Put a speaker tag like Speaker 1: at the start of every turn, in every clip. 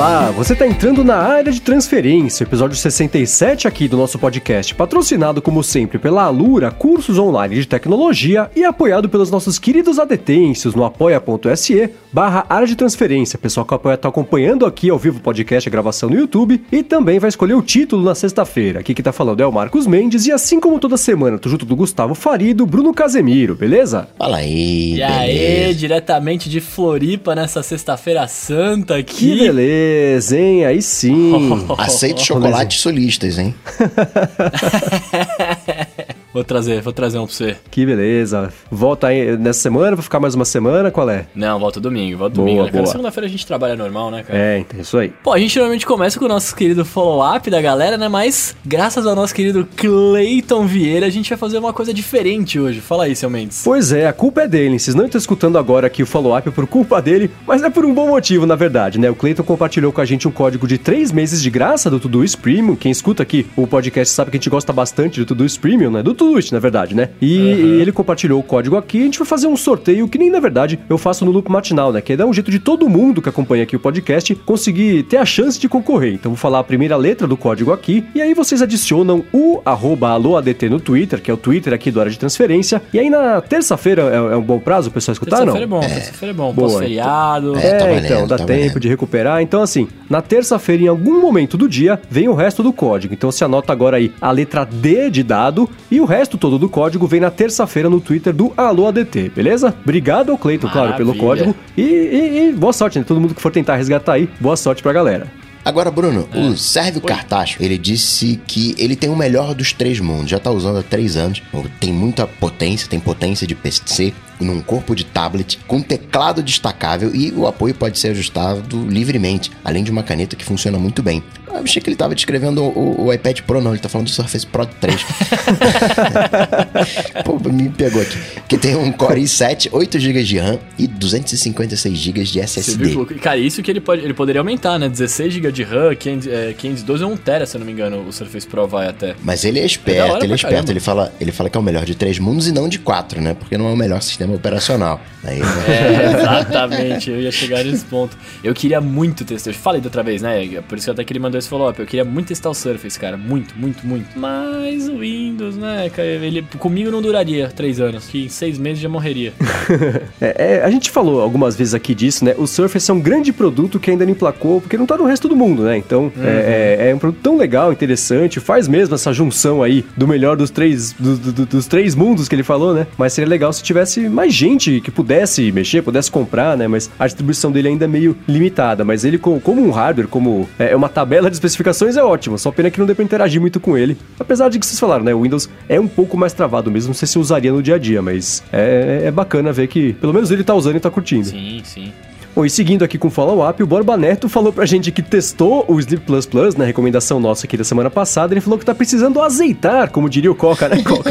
Speaker 1: Olá, você está entrando na área de transferência, episódio 67 aqui do nosso podcast, patrocinado como sempre pela Alura, cursos online de tecnologia e apoiado pelos nossos queridos adetêncios no apoia.se barra área de transferência. Pessoal que apoia está acompanhando aqui ao vivo o podcast, a gravação no YouTube e também vai escolher o título na sexta-feira. Aqui que tá falando é o Marcos Mendes e assim como toda semana, tô junto do Gustavo Farido, Bruno Casemiro, beleza?
Speaker 2: Fala aí,
Speaker 3: E aí, diretamente de Floripa nessa sexta-feira santa aqui.
Speaker 1: Que beleza, hein? Aí sim.
Speaker 2: Aceito chocolates solistas, hein?
Speaker 3: Vou trazer, vou trazer um pra você.
Speaker 1: Que beleza. Volta aí nessa semana, vou ficar mais uma semana, qual é?
Speaker 3: Não, volta domingo, volta
Speaker 1: Boa,
Speaker 3: domingo, né,
Speaker 1: boa.
Speaker 3: Segunda-feira a gente trabalha normal, né, cara?
Speaker 1: É, então, isso aí.
Speaker 3: Pô, a gente normalmente começa com o nosso querido follow-up da galera, né? Mas, graças ao nosso querido Clayton Vieira, a gente vai fazer uma coisa diferente hoje. Fala aí, seu Mendes.
Speaker 1: Pois é, a culpa é dele. Vocês não estão escutando agora aqui o follow-up por culpa dele, mas é por um bom motivo, na verdade, né? O Cleiton compartilhou com a gente um código de 3 meses de graça do Tudoist Premium. Quem escuta aqui o podcast sabe que a gente gosta bastante do Tudoist Premium, né? Do Tudoist, na verdade, né? E, e ele compartilhou o código aqui. A gente vai fazer um sorteio que nem, na verdade, eu faço no loop matinal, né? Que é dar um jeito de todo mundo que acompanha aqui o podcast conseguir ter a chance de concorrer. Então, vou falar a primeira letra do código aqui e aí vocês adicionam o arroba aloadt no Twitter, que é o Twitter aqui do Área de Transferência. E aí na terça-feira é, é um bom prazo o pessoal escutar, não?
Speaker 3: Terça-feira é bom, terça-feira é bom.
Speaker 1: Boa,
Speaker 3: Pós-feriado.
Speaker 2: É, tá
Speaker 1: É,
Speaker 2: valendo,
Speaker 1: então, dá tempo de recuperar. Então, assim, na terça-feira, em algum momento do dia, vem o resto do código. Então, você anota agora aí a letra D de dado e o resto todo do código vem na terça-feira no Twitter do Alô ADT, beleza? Obrigado ao Cleiton, claro, pelo código. E, e- e boa sorte, né? Todo mundo que for tentar resgatar aí, boa sorte pra galera.
Speaker 2: Agora, Bruno, o Sérgio Cartacho, ele disse que ele tem o melhor dos três mundos. Já tá usando há três anos. Tem muita potência, tem potência de PC num corpo de tablet, com teclado destacável e o apoio pode ser ajustado livremente, além de uma caneta que funciona muito bem. Eu achei que ele tava descrevendo o, o iPad Pro, não. Ele tá falando do Surface Pro 3. Pô, me pegou aqui. Que tem um Core i7, 8 GB de RAM e 256 GB de SSD.
Speaker 3: Cara, isso que ele pode. Ele poderia aumentar, né? 16 GB de RAM, 500, é, 512 ou 1 TB, se eu não me engano, o Surface Pro vai até.
Speaker 2: Mas ele é
Speaker 3: É
Speaker 2: esperto,
Speaker 3: hora
Speaker 2: ele é esperto.
Speaker 3: caramba.
Speaker 2: Ele fala, ele fala que é o melhor de três mundos e não de quatro, né? Porque não é o melhor sistema operacional. Aí,
Speaker 3: É, exatamente, eu ia chegar nesse ponto. Eu queria muito testar. Eu falei da outra vez, né? Por isso que até que ele mandou esse follow-up. Eu queria muito testar o Surface, cara. Muito, muito, muito. Mas o Windows, né, cara? Ele comigo não duraria três anos. Que em seis meses já morreria.
Speaker 1: É, é, a gente falou algumas vezes aqui disso, né? O Surface é um grande produto que ainda não emplacou, porque não tá no resto do mundo, né? Então, é, é- é um produto tão legal, interessante, faz mesmo essa junção aí do melhor dos três, do- do- do- dos três mundos que ele falou, né? Mas seria legal se tivesse mais gente que pudesse mexer, pudesse comprar, né? Mas a distribuição dele ainda é meio limitada. Mas ele, co- como um hardware, como é, uma tabela de especificações, é ótimo. Só pena que não dê pra interagir muito com ele. Apesar de que vocês falaram, né? O Windows é um pouco mais travado mesmo. Não sei se usaria no dia a dia, mas é, é bacana ver que pelo menos ele tá usando e tá curtindo.
Speaker 3: Sim, sim.
Speaker 1: Bom, e seguindo aqui com o follow-up, o Borba Neto falou pra gente que testou o Sleep Plus Plus, na recomendação nossa aqui da semana passada. Ele falou que tá precisando azeitar, como diria o Coca, né, Coca?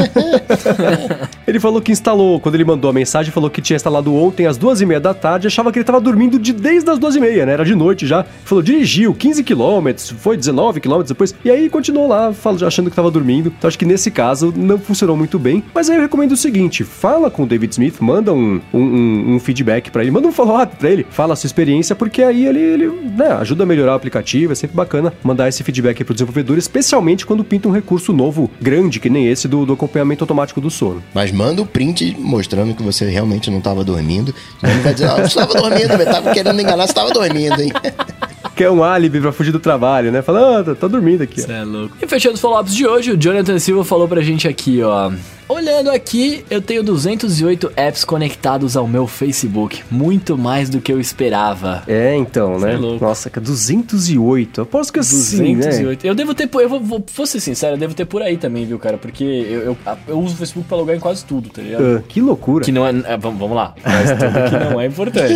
Speaker 1: ele falou que instalou, quando ele mandou a mensagem, falou que tinha instalado ontem às duas e meia da tarde, achava que ele tava dormindo de desde as duas e meia, né? Era de noite já. Falou, dirigiu 15 quilômetros, foi 19 quilômetros depois, e aí continuou lá, achando que tava dormindo. Então acho que nesse caso não funcionou muito bem. Mas aí eu recomendo o seguinte: fala com o David Smith, manda um, um, um- um feedback pra ele, manda um follow-up pra ele, fala a sua experiência, porque aí ele, ele né, ajuda a melhorar o aplicativo. É sempre bacana mandar esse feedback pro desenvolvedor, especialmente quando pinta um recurso novo, grande, que nem esse do, do acompanhamento automático do sono.
Speaker 2: Mas manda o print mostrando que você realmente não estava dormindo. Ele vai dizer, ah, estava dormindo, velho. Tava querendo enganar, você estava dormindo, hein?
Speaker 1: Que é um álibi pra fugir do trabalho, né? Fala, ah, tá, tá dormindo aqui.
Speaker 3: Você é louco. E fechando os follow-ups de hoje, o Jonathan Silva falou pra gente aqui, ó. Olhando aqui, eu tenho 208 apps conectados ao meu Facebook. Muito mais do que eu esperava.
Speaker 1: É, então, né?
Speaker 3: é louco.
Speaker 1: Nossa, cara, 208. Aposto que assim, né?
Speaker 3: 208. Eu devo ter, por- eu vou, vou, vou ser sincero, eu devo ter por aí também, viu, cara? Porque eu, eu, eu uso o Facebook pra logar em quase tudo, tá ligado?
Speaker 1: Ah, que loucura.
Speaker 3: Que não é. é, vamos, vamos lá. Mas tudo que não é importante.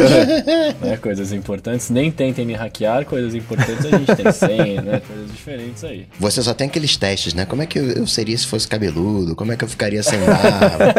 Speaker 3: né? Coisas importantes, nem tentem me hackear, coisas importantes a gente tem senha, né? Coisas diferentes aí.
Speaker 2: Você só tem aqueles testes, né? Como é que eu, seria se fosse cabeludo? Como é que eu ficaria sem
Speaker 3: dava.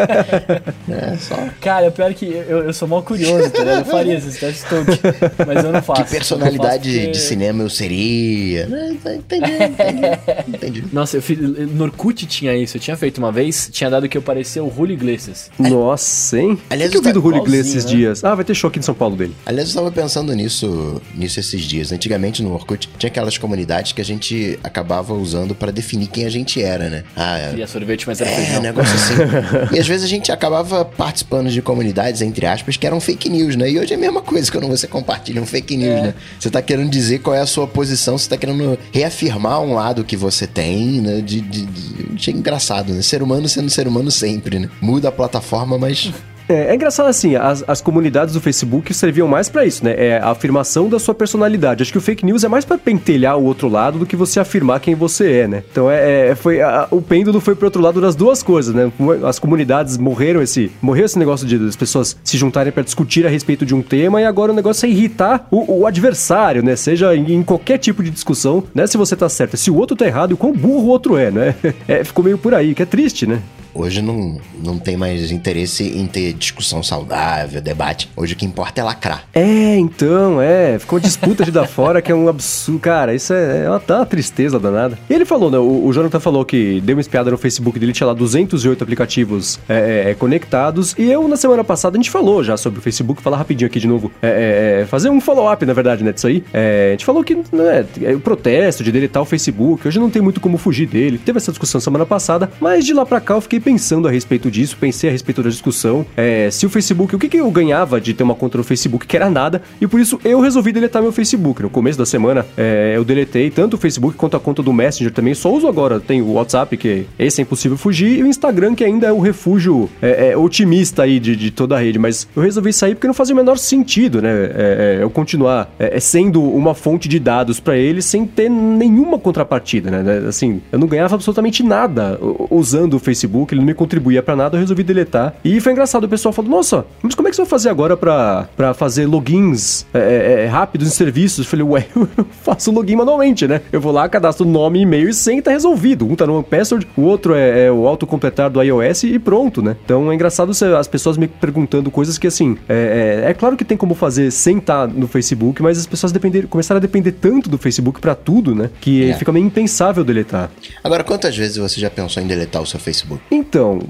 Speaker 3: é, só. Cara, pior que eu, eu sou mal curioso, tá Eu faria esses testes todos, mas eu não faço.
Speaker 2: Que personalidade porque... de cinema eu seria? Entendi, entendi,
Speaker 3: entendi. Nossa, eu fiz, no Orkut tinha isso. Eu tinha feito uma vez, tinha dado que eu parecia o Julio Iglesias.
Speaker 1: Nossa, hein? Aliás, o que eu vi do Julio Iglesias esses né? dias? Ah, vai ter show aqui em São Paulo dele.
Speaker 2: Aliás, eu tava pensando nisso, nisso esses dias. Antigamente no Orkut tinha aquelas comunidades que a gente acabava usando para definir quem a gente era, né?
Speaker 3: Ah, Queria sorvete, mas era
Speaker 2: é, feijão. negócio assim. e às vezes a gente acabava participando de comunidades, entre aspas, que eram fake news, né? E hoje é a mesma coisa quando você compartilha um fake news, é. né? Você tá querendo dizer qual é a sua posição, você tá querendo reafirmar um lado que você tem, né? De, de, de... Achei engraçado, né? Ser humano sendo ser humano sempre, né? Muda a plataforma, mas
Speaker 1: é, é, engraçado assim, as, as comunidades do Facebook serviam mais para isso, né? É a afirmação da sua personalidade. Acho que o fake news é mais para pentelhar o outro lado do que você afirmar quem você é, né? Então é, é foi a, o pêndulo foi pro outro lado das duas coisas, né? As comunidades morreram esse morreu esse negócio de as pessoas se juntarem para discutir a respeito de um tema e agora o negócio é irritar o, o adversário, né? Seja em, em, qualquer tipo de discussão, né? Se você tá certo, se o outro tá errado, e quão burro o outro é, né? É, ficou meio por aí, que é triste, né?
Speaker 2: Hoje não, não tem mais interesse em ter discussão saudável, debate. Hoje o que importa é lacrar.
Speaker 1: É, então, é. Ficou disputa de dar fora, que é um absurdo. Cara, isso é, é uma, tá uma tristeza danada. E ele falou, né? O, o Jonathan falou que deu uma espiada no Facebook dele, tinha lá 208 aplicativos é, é, é, conectados. E eu, na semana passada, a gente falou já sobre o Facebook. Falar rapidinho aqui de novo. É, é fazer um follow-up, na verdade, né? Disso aí. a gente falou que né, o protesto de deletar o Facebook. Hoje não tem muito como fugir dele. Teve essa discussão semana passada. Mas de lá pra cá eu fiquei pensando a respeito disso, pensei a respeito da discussão. É, se o Facebook, o que, que eu ganhava de ter uma conta no Facebook, que era nada, e por isso eu resolvi deletar meu Facebook. No começo da semana, é, eu deletei tanto o Facebook quanto a conta do Messenger também. Só uso agora. Tem o WhatsApp, que esse é impossível fugir, e o Instagram, que ainda é o refúgio é, é, otimista aí de, de, toda a rede. Mas eu resolvi sair porque não fazia o menor sentido, né? É, é, eu continuar sendo uma fonte de dados para eles sem ter nenhuma contrapartida, né? Assim, eu não ganhava absolutamente nada usando o Facebook ele não me contribuía para nada, eu resolvi deletar. E foi engraçado, o pessoal falou, nossa, mas como é que você vai fazer agora para fazer logins é, é, é, rápidos em serviços? Eu falei, ué, eu faço login manualmente, né? Eu vou lá, cadastro nome, e-mail e senha e tá resolvido. Um tá no password, o outro é, é o autocompletar do iOS e pronto, né? Então é engraçado as pessoas me perguntando coisas que, assim, é, é, é claro que tem como fazer sem estar tá no Facebook, mas as pessoas depender, começaram a depender tanto do Facebook para tudo, né? Que é. fica meio impensável deletar.
Speaker 2: Agora, quantas vezes você já pensou em deletar o seu Facebook?
Speaker 1: Então,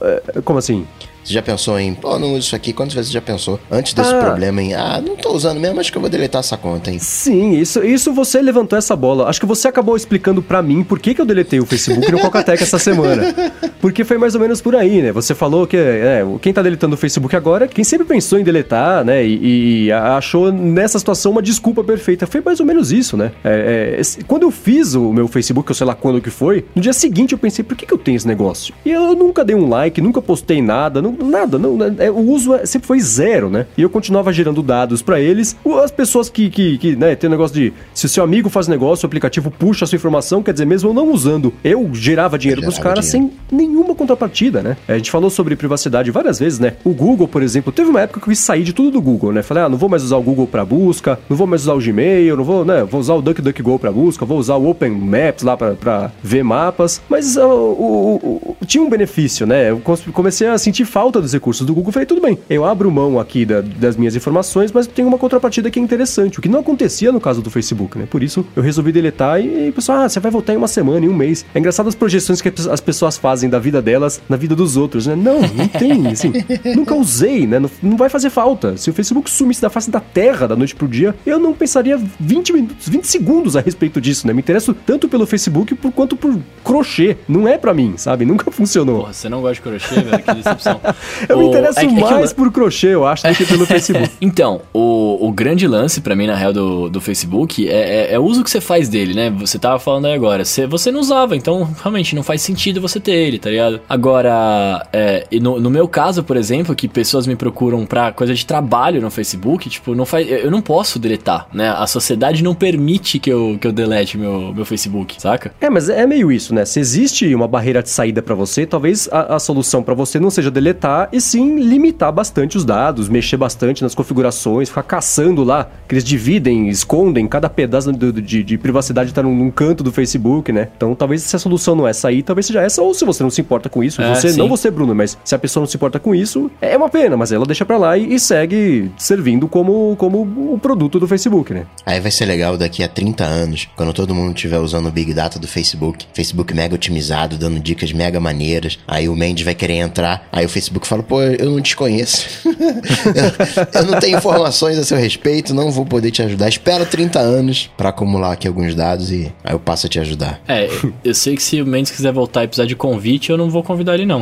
Speaker 1: é, como assim?
Speaker 2: Você já pensou em, pô, não uso isso aqui? Quantas vezes você já pensou antes desse ah. problema em, ah, não tô usando mesmo, acho que eu vou deletar essa conta, hein?
Speaker 1: Sim, isso, isso você levantou essa bola. Acho que você acabou explicando para mim por que, que eu deletei o Facebook no Cocatec essa semana. Porque foi mais ou menos por aí, né? Você falou que é, quem tá deletando o Facebook agora, quem sempre pensou em deletar, né? E, e achou nessa situação uma desculpa perfeita. Foi mais ou menos isso, né? É, é, quando eu fiz o meu Facebook, eu sei lá quando que foi, no dia seguinte eu pensei, por que, que eu tenho esse negócio? E eu nunca dei um like, nunca postei nada, não nada, não, é, o uso é, sempre foi zero, né? E eu continuava gerando dados para eles. As pessoas que, que, que, né, tem o negócio de se o seu amigo faz negócio, o aplicativo puxa a sua informação, quer dizer, mesmo eu não usando, eu gerava dinheiro gerava pros caras sem nenhuma contrapartida, né? A gente falou sobre privacidade várias vezes, né? O Google, por exemplo, teve uma época que eu sair de tudo do Google, né? Falei, ah, não vou mais usar o Google para busca, não vou mais usar o Gmail, não vou, né? Vou usar o DuckDuckGo para busca, vou usar o Open Maps lá para ver mapas, mas uh, o, o, o, tinha um benefício, né? Eu comecei a sentir falta dos recursos do Google, falei, tudo bem, eu abro mão aqui da, das minhas informações, mas tem uma contrapartida que é interessante, o que não acontecia no caso do Facebook, né? Por isso eu resolvi deletar e, e pessoal, ah, você vai voltar em uma semana, em um mês. É engraçado as projeções que as pessoas fazem da vida delas na vida dos outros, né? Não, não tem, assim, nunca usei, né? Não, não vai fazer falta. Se o Facebook sumisse da face da terra da noite pro dia, eu não pensaria 20 minutos, 20 segundos a respeito disso, né? Me interesso tanto pelo Facebook por, quanto por crochê. Não é para mim, sabe? Nunca funcionou.
Speaker 3: Porra, você não gosta de crochê, velho? Que decepção.
Speaker 1: eu o... me interesso é, mais é por crochê, eu acho, do que pelo Facebook.
Speaker 3: então, o, o grande lance para mim, na real, do, do Facebook é, é, é, o uso que você faz dele, né? Você tava falando aí agora. Você, você não usava, então realmente não faz sentido você ter ele, tá ligado? Agora, é, no, no meu caso, por exemplo, que pessoas me procuram pra coisa de trabalho no Facebook, tipo, não faz, eu não posso deletar, né? A sociedade não permite que eu, que eu delete meu, meu Facebook, saca?
Speaker 1: É, mas é meio isso, né? Se existe uma barreira de saída para você, talvez a, a solução para você não seja deletar aumentar e sim limitar bastante os dados, mexer bastante nas configurações, ficar caçando lá, que eles dividem, escondem, cada pedaço de, de, de privacidade está num, num, canto do Facebook, né? Então talvez se a solução não é essa aí, talvez seja essa, ou se você não se importa com isso, é, você, sim. não você, Bruno, mas se a pessoa não se importa com isso, é uma pena, mas ela deixa pra lá e, e segue servindo como, como o produto do Facebook, né?
Speaker 2: Aí vai ser legal daqui a 30 anos, quando todo mundo estiver usando o Big Data do Facebook, Facebook mega otimizado, dando dicas mega maneiras, aí o Mendes vai querer entrar, aí o Facebook fala, pô, eu não te conheço. eu, eu não tenho informações a seu respeito, não vou poder te ajudar. Espera 30 anos para acumular aqui alguns dados e aí eu passo a te ajudar.
Speaker 3: É, eu sei que se o Mendes quiser voltar e precisar de convite, eu não vou convidar ele não.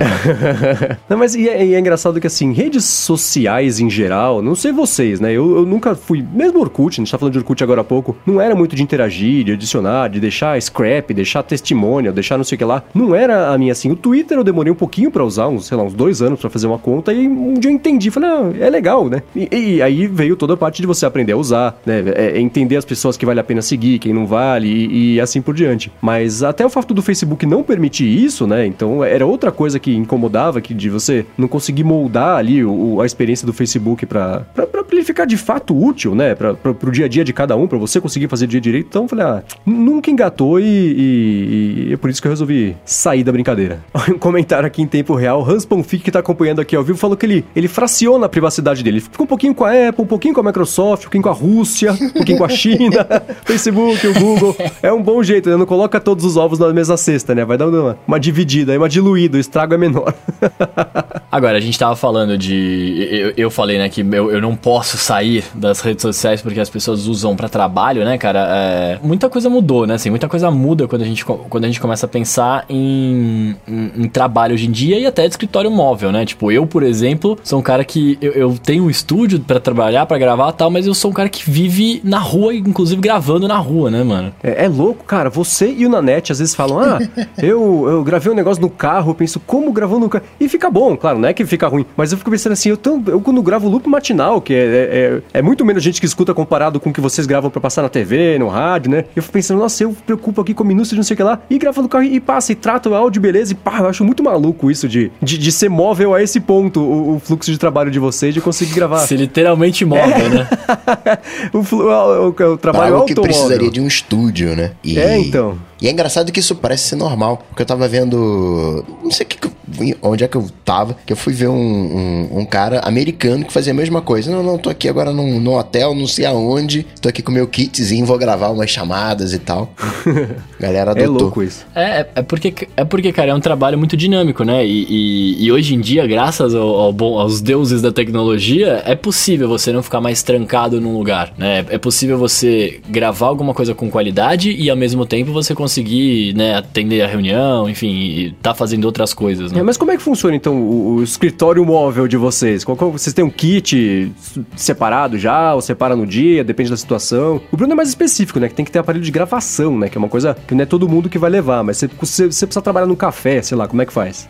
Speaker 1: não, mas e é, e é, engraçado que assim, redes sociais em geral, não sei vocês, né? Eu, eu nunca fui, mesmo Orkut, a gente tá falando de Orkut agora há pouco, não era muito de interagir, de adicionar, de deixar scrap, deixar testemunho, deixar não sei o que lá. Não era a minha assim. O Twitter eu demorei um pouquinho para usar, uns, sei lá, uns dois anos para fazer uma conta e um dia eu entendi, falei, ah, é legal, né? E, e, aí veio toda a parte de você aprender a usar, né? É, é entender as pessoas que vale a pena seguir, quem não vale e, e, assim por diante. Mas até o fato do Facebook não permitir isso, né? Então era outra coisa que incomodava, que de você não conseguir moldar ali o, a experiência do Facebook para ele ficar de fato útil, né? Pra, pra, pro dia a dia de cada um, para você conseguir fazer dia direito. Então eu falei, ah, nunca engatou e, e, e, é por isso que eu resolvi sair da brincadeira. Um comentário aqui em tempo real, Hans Ponfic, que tá acompanhando aqui ao vivo, falou que ele, ele fraciona a privacidade dele. Fica um pouquinho com a Apple, um pouquinho com a Microsoft, um pouquinho com a Rússia, um pouquinho com a China, Facebook, o Google. É um bom jeito, né? Não coloca todos os ovos na mesma cesta, né? Vai dar uma, uma dividida, uma diluída, o estrago é menor.
Speaker 3: Agora, a gente tava falando de. Eu, eu falei, né, que eu, eu não posso sair das redes sociais porque as pessoas usam para trabalho, né, cara? É, muita coisa mudou, né? Assim, muita coisa muda quando a gente, quando a gente começa a pensar em, em, em trabalho hoje em dia e até de escritório móvel, né? Tipo, eu, por exemplo, sou um cara que eu, eu tenho um estúdio para trabalhar, para gravar e tal, mas eu sou um cara que vive na rua, inclusive gravando na rua, né, mano?
Speaker 1: É, é louco, cara. Você e o Nanete às vezes falam: Ah, eu, eu gravei um negócio no carro, eu penso, como gravou no carro? E fica bom, claro, não é que fica ruim, mas eu fico pensando assim, eu, tão, eu quando gravo loop matinal, que é, é, é, é muito menos gente que escuta comparado com o que vocês gravam para passar na TV, no rádio, né? Eu fico pensando, nossa, eu me preocupo aqui com minúcias de não sei o que lá, e gravo no carro e passa, e trata o áudio, beleza, e pá, eu acho muito maluco isso de, de, de ser móvel a esse ponto, o, o, fluxo de trabalho de vocês, de conseguir gravar.
Speaker 3: Ser literalmente móvel, é. né?
Speaker 1: o, o, o, o trabalho
Speaker 2: Algo que precisaria de um estúdio, né?
Speaker 1: E... É, então.
Speaker 2: E é engraçado que isso parece ser normal, porque eu tava vendo. Não sei que, onde é que eu tava, que eu fui ver um, um, um, cara americano que fazia a mesma coisa. Não, não, tô aqui agora num, num hotel, não sei aonde, tô aqui com meu kitzinho, vou gravar umas chamadas e tal. Galera
Speaker 1: adotou. É louco isso.
Speaker 3: É, é, é porque, é porque, cara, é um trabalho muito dinâmico, né? E, e, e hoje em dia, graças ao, ao, aos deuses da tecnologia, é possível você não ficar mais trancado num lugar, né? É possível você gravar alguma coisa com qualidade e ao mesmo tempo você conseguir conseguir, né, atender a reunião, enfim, e tá fazendo outras coisas, né?
Speaker 1: É, mas como é que funciona, então, o, o escritório móvel de vocês? Qual, qual, vocês têm um kit separado já, ou separa no dia, depende da situação? O Bruno é mais específico, né, que tem que ter aparelho de gravação, né, que é uma coisa que não é todo mundo que vai levar, mas você, você, você precisa trabalhar num café, sei lá, como é que faz?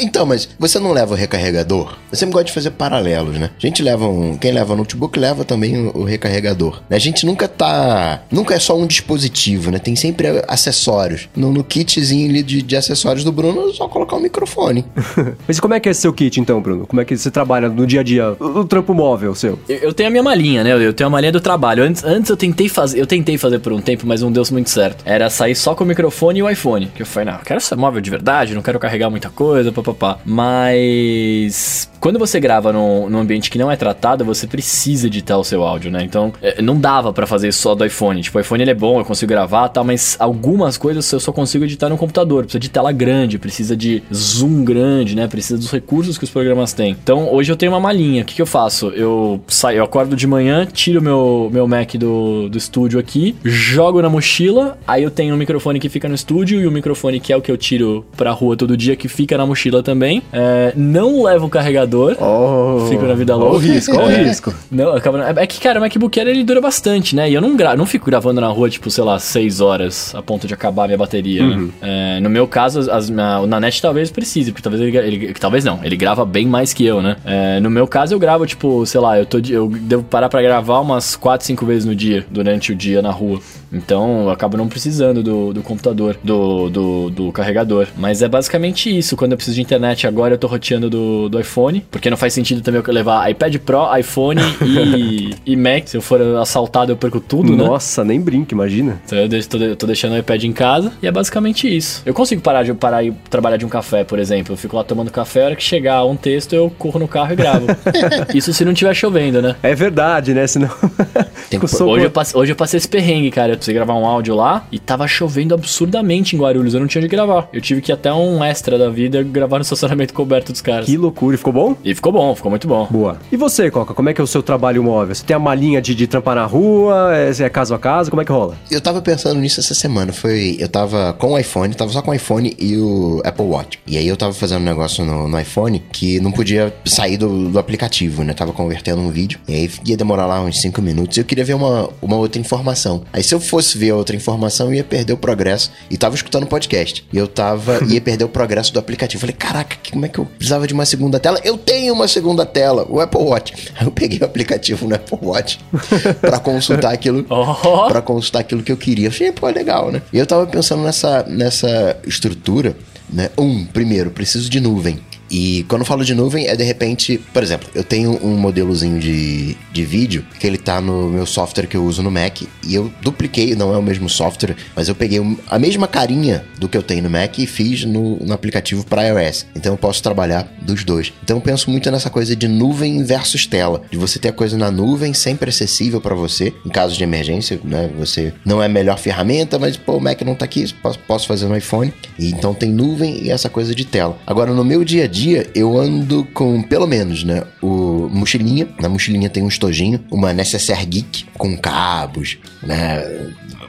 Speaker 2: Então, mas você não leva o recarregador? Eu sempre gosto de fazer paralelos, né? A gente leva um. Quem leva notebook leva também o, recarregador. A gente nunca tá. Nunca é só um dispositivo, né? Tem sempre acessórios. No, no kitzinho de, de acessórios do Bruno, é só colocar o um microfone.
Speaker 1: mas como é que é seu kit, então, Bruno? Como é que você trabalha no dia a dia? O, o trampo móvel seu?
Speaker 3: Eu, eu, tenho a minha malinha, né? Eu tenho a malinha do trabalho. Antes, antes eu tentei fazer. Eu tentei fazer por um tempo, mas não deu muito certo. Era sair só com o microfone e o iPhone. Que eu falei, não, eu quero ser móvel de verdade, não quero carregar muita coisa papapá. Mas quando você grava num, num, ambiente que não é tratado, você precisa editar o seu áudio, né? Então, é, não dava para fazer só do iPhone. Tipo, o iPhone ele é bom, eu consigo gravar tal, mas algumas coisas eu só consigo editar no computador. Precisa de tela grande, precisa de zoom grande, né? Precisa dos recursos que os programas têm. Então, hoje eu tenho uma malinha. O que, que eu faço? Eu saio, eu acordo de manhã, tiro meu, meu Mac do, do estúdio aqui, jogo na mochila, aí eu tenho um microfone que fica no estúdio e o microfone que é o que eu tiro pra rua todo dia, que fica na mochila também. É, não levo o carregador.
Speaker 1: Oh,
Speaker 3: fico na vida louca.
Speaker 1: Olha o risco, olha o é. risco.
Speaker 3: Não, acaba, é que, cara, o MacBook Air ele dura bastante, né? E eu não, gra não fico gravando na rua, tipo, sei lá, 6 horas a ponto de acabar a minha bateria, né? uhum. né? É, no meu caso, as, na, o Nanete talvez precise, porque talvez ele, ele, Talvez não, ele grava bem mais que eu, né? É, no meu caso, eu gravo, tipo, sei lá, eu, tô, eu devo parar pra gravar umas 4, 5 vezes no dia, durante o dia na rua. Então eu acabo não precisando do, do computador, do, do, do carregador. Mas é basicamente isso. Quando eu preciso de internet agora, eu tô roteando do, do iPhone. Porque não faz sentido também eu levar iPad Pro, iPhone e, e Mac. Se eu for assaltado, eu perco tudo, né?
Speaker 1: Nossa, nem brinca, imagina.
Speaker 3: Então eu deixo- tô, tô deixando o iPad em casa e é basicamente isso. Eu consigo parar de parar e trabalhar de um café, por exemplo. Eu fico lá tomando café, a hora que chegar um texto, eu corro no carro e gravo. isso se não tiver chovendo, né?
Speaker 1: É verdade, né? Senão.
Speaker 2: Tem
Speaker 3: Hoje eu, passe- hoje eu passei esse perrengue, cara. Eu precisei gravar um áudio lá e tava chovendo absurdamente em Guarulhos. Eu não tinha onde gravar. Eu tive que ir até um extra da vida gravar no estacionamento coberto dos caras.
Speaker 1: Que loucura, e ficou bom?
Speaker 3: E ficou bom, ficou muito bom.
Speaker 1: Boa. E você, Coca, como é que é o seu trabalho móvel? Você tem a malinha de, de trampar na rua? É, é caso a caso? Como é que rola?
Speaker 2: Eu tava pensando nisso essa semana. Foi. Eu tava com o iPhone, tava só com o iPhone e o Apple Watch. E aí eu tava fazendo um negócio no, no iPhone que não podia sair do, do aplicativo, né? Tava convertendo um vídeo. E aí ia demorar lá uns 5 minutos. E eu queria ver uma, uma outra informação. Aí se eu fosse ver outra informação, eu ia perder o progresso. E tava escutando podcast. E eu tava. ia perder o progresso do aplicativo. Falei, caraca, como é que eu precisava de uma segunda tela? Eu tenho uma segunda tela, o Apple Watch. Aí eu peguei o aplicativo no Apple Watch pra consultar aquilo
Speaker 3: Oh!
Speaker 2: Pra consultar aquilo que eu queria. Eu achei, pô, legal, né? E eu tava pensando nessa, nessa estrutura, né? Um, primeiro, preciso de nuvem. E quando eu falo de nuvem, é de repente, por exemplo, eu tenho um modelozinho de, de vídeo que ele tá no meu software que eu uso no Mac e eu dupliquei, não é o mesmo software, mas eu peguei a mesma carinha do que eu tenho no Mac e fiz no, no aplicativo para iOS. Então eu posso trabalhar dos dois. Então eu penso muito nessa coisa de nuvem versus tela, de você ter a coisa na nuvem sempre acessível para você, em caso de emergência, né? Você não é a melhor ferramenta, mas pô, o Mac não tá aqui, posso fazer no iPhone. E então tem nuvem e essa coisa de tela. Agora no meu dia a dia eu ando com pelo menos, né, o mochilinha, na mochilinha tem um estojinho, uma necessaire geek com cabos, né,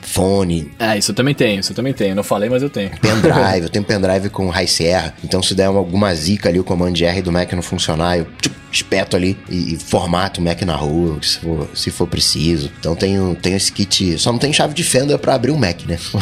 Speaker 2: fone,
Speaker 3: É, isso eu também tenho, isso eu também tenho. Não falei, mas eu tenho.
Speaker 2: pendrive, eu tenho pendrive com High Sierra, então se der uma- alguma zica ali, o comando R do Mac não funcionar, eu tchup, espeto ali e, e formato o Mac na rua, se for, se for preciso. Então tenho, tenho esse kit, só não tem chave de fenda pra abrir o Mac, né?